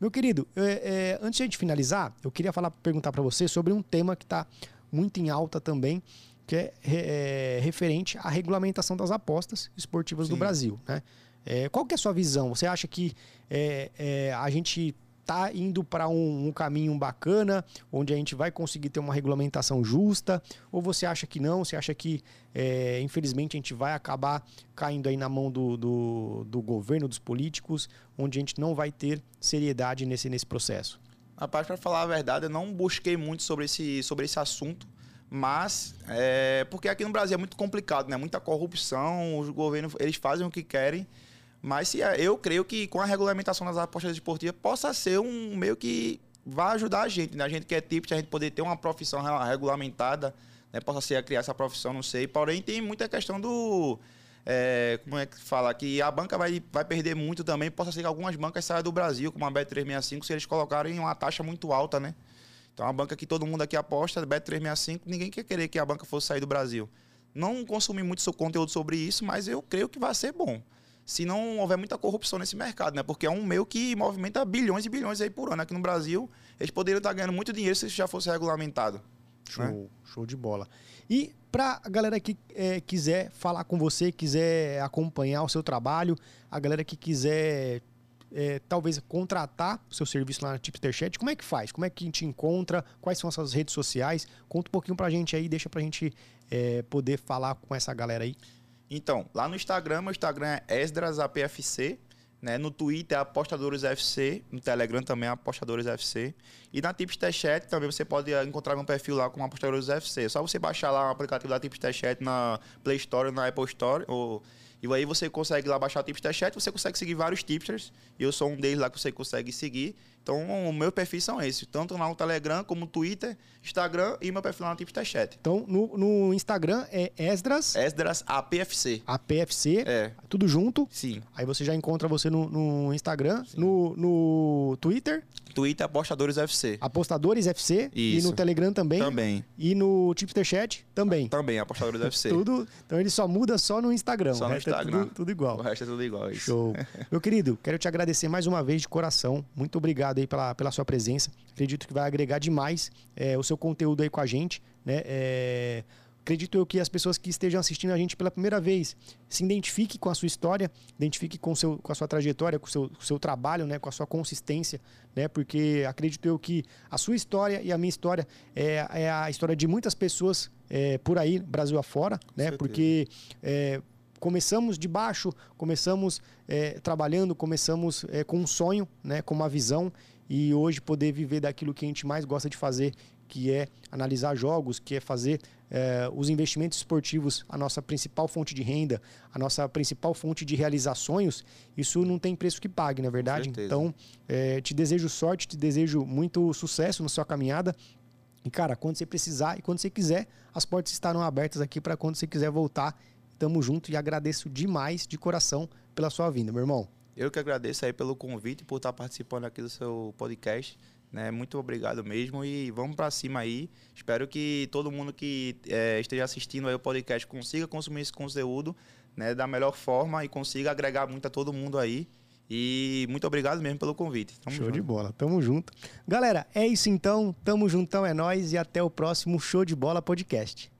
Meu querido, é, é, antes de a gente finalizar, eu queria falar, perguntar para você sobre um tema que está muito em alta também, que é, é, referente à regulamentação das apostas esportivas Sim. do Brasil. Né? É, qual que é a sua visão? Você acha que é, é, a gente está indo para um, um, caminho bacana, onde a gente vai conseguir ter uma regulamentação justa? Ou você acha que não? Você acha que, é, infelizmente, a gente vai acabar caindo aí na mão do, do, do governo, dos políticos, onde a gente não vai ter seriedade nesse, nesse processo? Rapaz, para falar a verdade, eu não busquei muito sobre esse, sobre esse assunto. Mas, é, porque aqui no Brasil é muito complicado, né? Muita corrupção, os governos, eles fazem o que querem. Mas se, é, eu creio que com a regulamentação das apostas esportivas possa ser um meio que vai ajudar a gente, né? A gente que é tipo, a gente poder ter uma profissão regulamentada, né? Possa ser criar essa profissão, não sei. Porém, tem muita questão do... É, como é que fala? Que a banca vai, vai perder muito também. Possa ser que algumas bancas saiam do Brasil, como a Bet365, se eles colocarem uma taxa muito alta, né? Então, a banca que todo mundo aqui aposta, Bet365, ninguém quer querer que a banca fosse sair do Brasil. Não consumi muito seu conteúdo sobre isso, mas eu creio que vai ser bom. Se não houver muita corrupção nesse mercado, né? Porque é um meio que movimenta bilhões e bilhões aí por ano. Aqui no Brasil, eles poderiam estar ganhando muito dinheiro se isso já fosse regulamentado. Show, né? show de bola. E para a galera que é, quiser falar com você, quiser acompanhar o seu trabalho, a galera que quiser é, talvez contratar o seu serviço lá na Tipster Chat, como é que faz? Como é que a gente encontra? Quais são as suas redes sociais? Conta um pouquinho pra gente aí, deixa pra gente é, poder falar com essa galera aí. Então, lá no Instagram, meu Instagram é EsdrasAPFC, né? No Twitter é Apostadores FC, no Telegram também é Apostadores FC. E na Tipster Chat também você pode encontrar meu perfil lá com Apostadores FC. É só você baixar lá o aplicativo da Tipster Chat na Play Store, na Apple Store, ou e aí você consegue lá baixar o Tipster Chat, você consegue seguir vários tipsters. E eu sou um deles lá que você consegue seguir. Então, o meu perfil são esses. Tanto lá no Telegram, como no Twitter, Instagram e meu perfil lá no Tipster Chat. Então, no, no Instagram é Esdras... Esdras APFC. APFC. É. Tudo junto. Sim. Aí você já encontra você no, no Instagram. No, no Twitter... Twitter Apostadores FC. Apostadores FC. Isso. E no Telegram também. Também. E no Tipster Chat também. Também, Apostadores FC. tudo. Então ele só muda só no Instagram. Só no é Instagram. É tudo, tudo, igual. O resto é tudo igual. Isso. Show. Meu querido, quero te agradecer mais uma vez de coração. Muito obrigado aí pela, pela sua presença. Acredito que vai agregar demais é, o seu conteúdo aí com a gente. Né? É, acredito eu que as pessoas que estejam assistindo a gente pela primeira vez se identifique com a sua história, identifique com, seu, com a sua trajetória, com o seu, com seu trabalho, né, com a sua consistência, né, porque acredito eu que a sua história e a minha história é, é a história de muitas pessoas é, por aí, Brasil afora, né, porque é, começamos de baixo, começamos é, trabalhando, começamos é, com um sonho, né, com uma visão e hoje poder viver daquilo que a gente mais gosta de fazer, que é analisar jogos, que é fazer é, os investimentos esportivos a nossa principal fonte de renda, a nossa principal fonte de realizar sonhos, isso não tem preço que pague, na é verdade? Então, é, te desejo sorte, te desejo muito sucesso na sua caminhada. E, cara, quando você precisar e quando você quiser, as portas estarão abertas aqui para quando você quiser voltar. Tamo junto e agradeço demais, de coração, pela sua vinda, meu irmão. Eu que agradeço aí pelo convite, por estar participando aqui do seu podcast. Né? Muito obrigado mesmo e vamos para cima aí. Espero que todo mundo que é, esteja assistindo aí o podcast consiga consumir esse conteúdo né, da melhor forma e consiga agregar muito a todo mundo aí. E muito obrigado mesmo pelo convite. Tamo show junto. de bola, tamo junto. Galera, é isso então. Tamo juntão, é nós e até o próximo Show de Bola Podcast.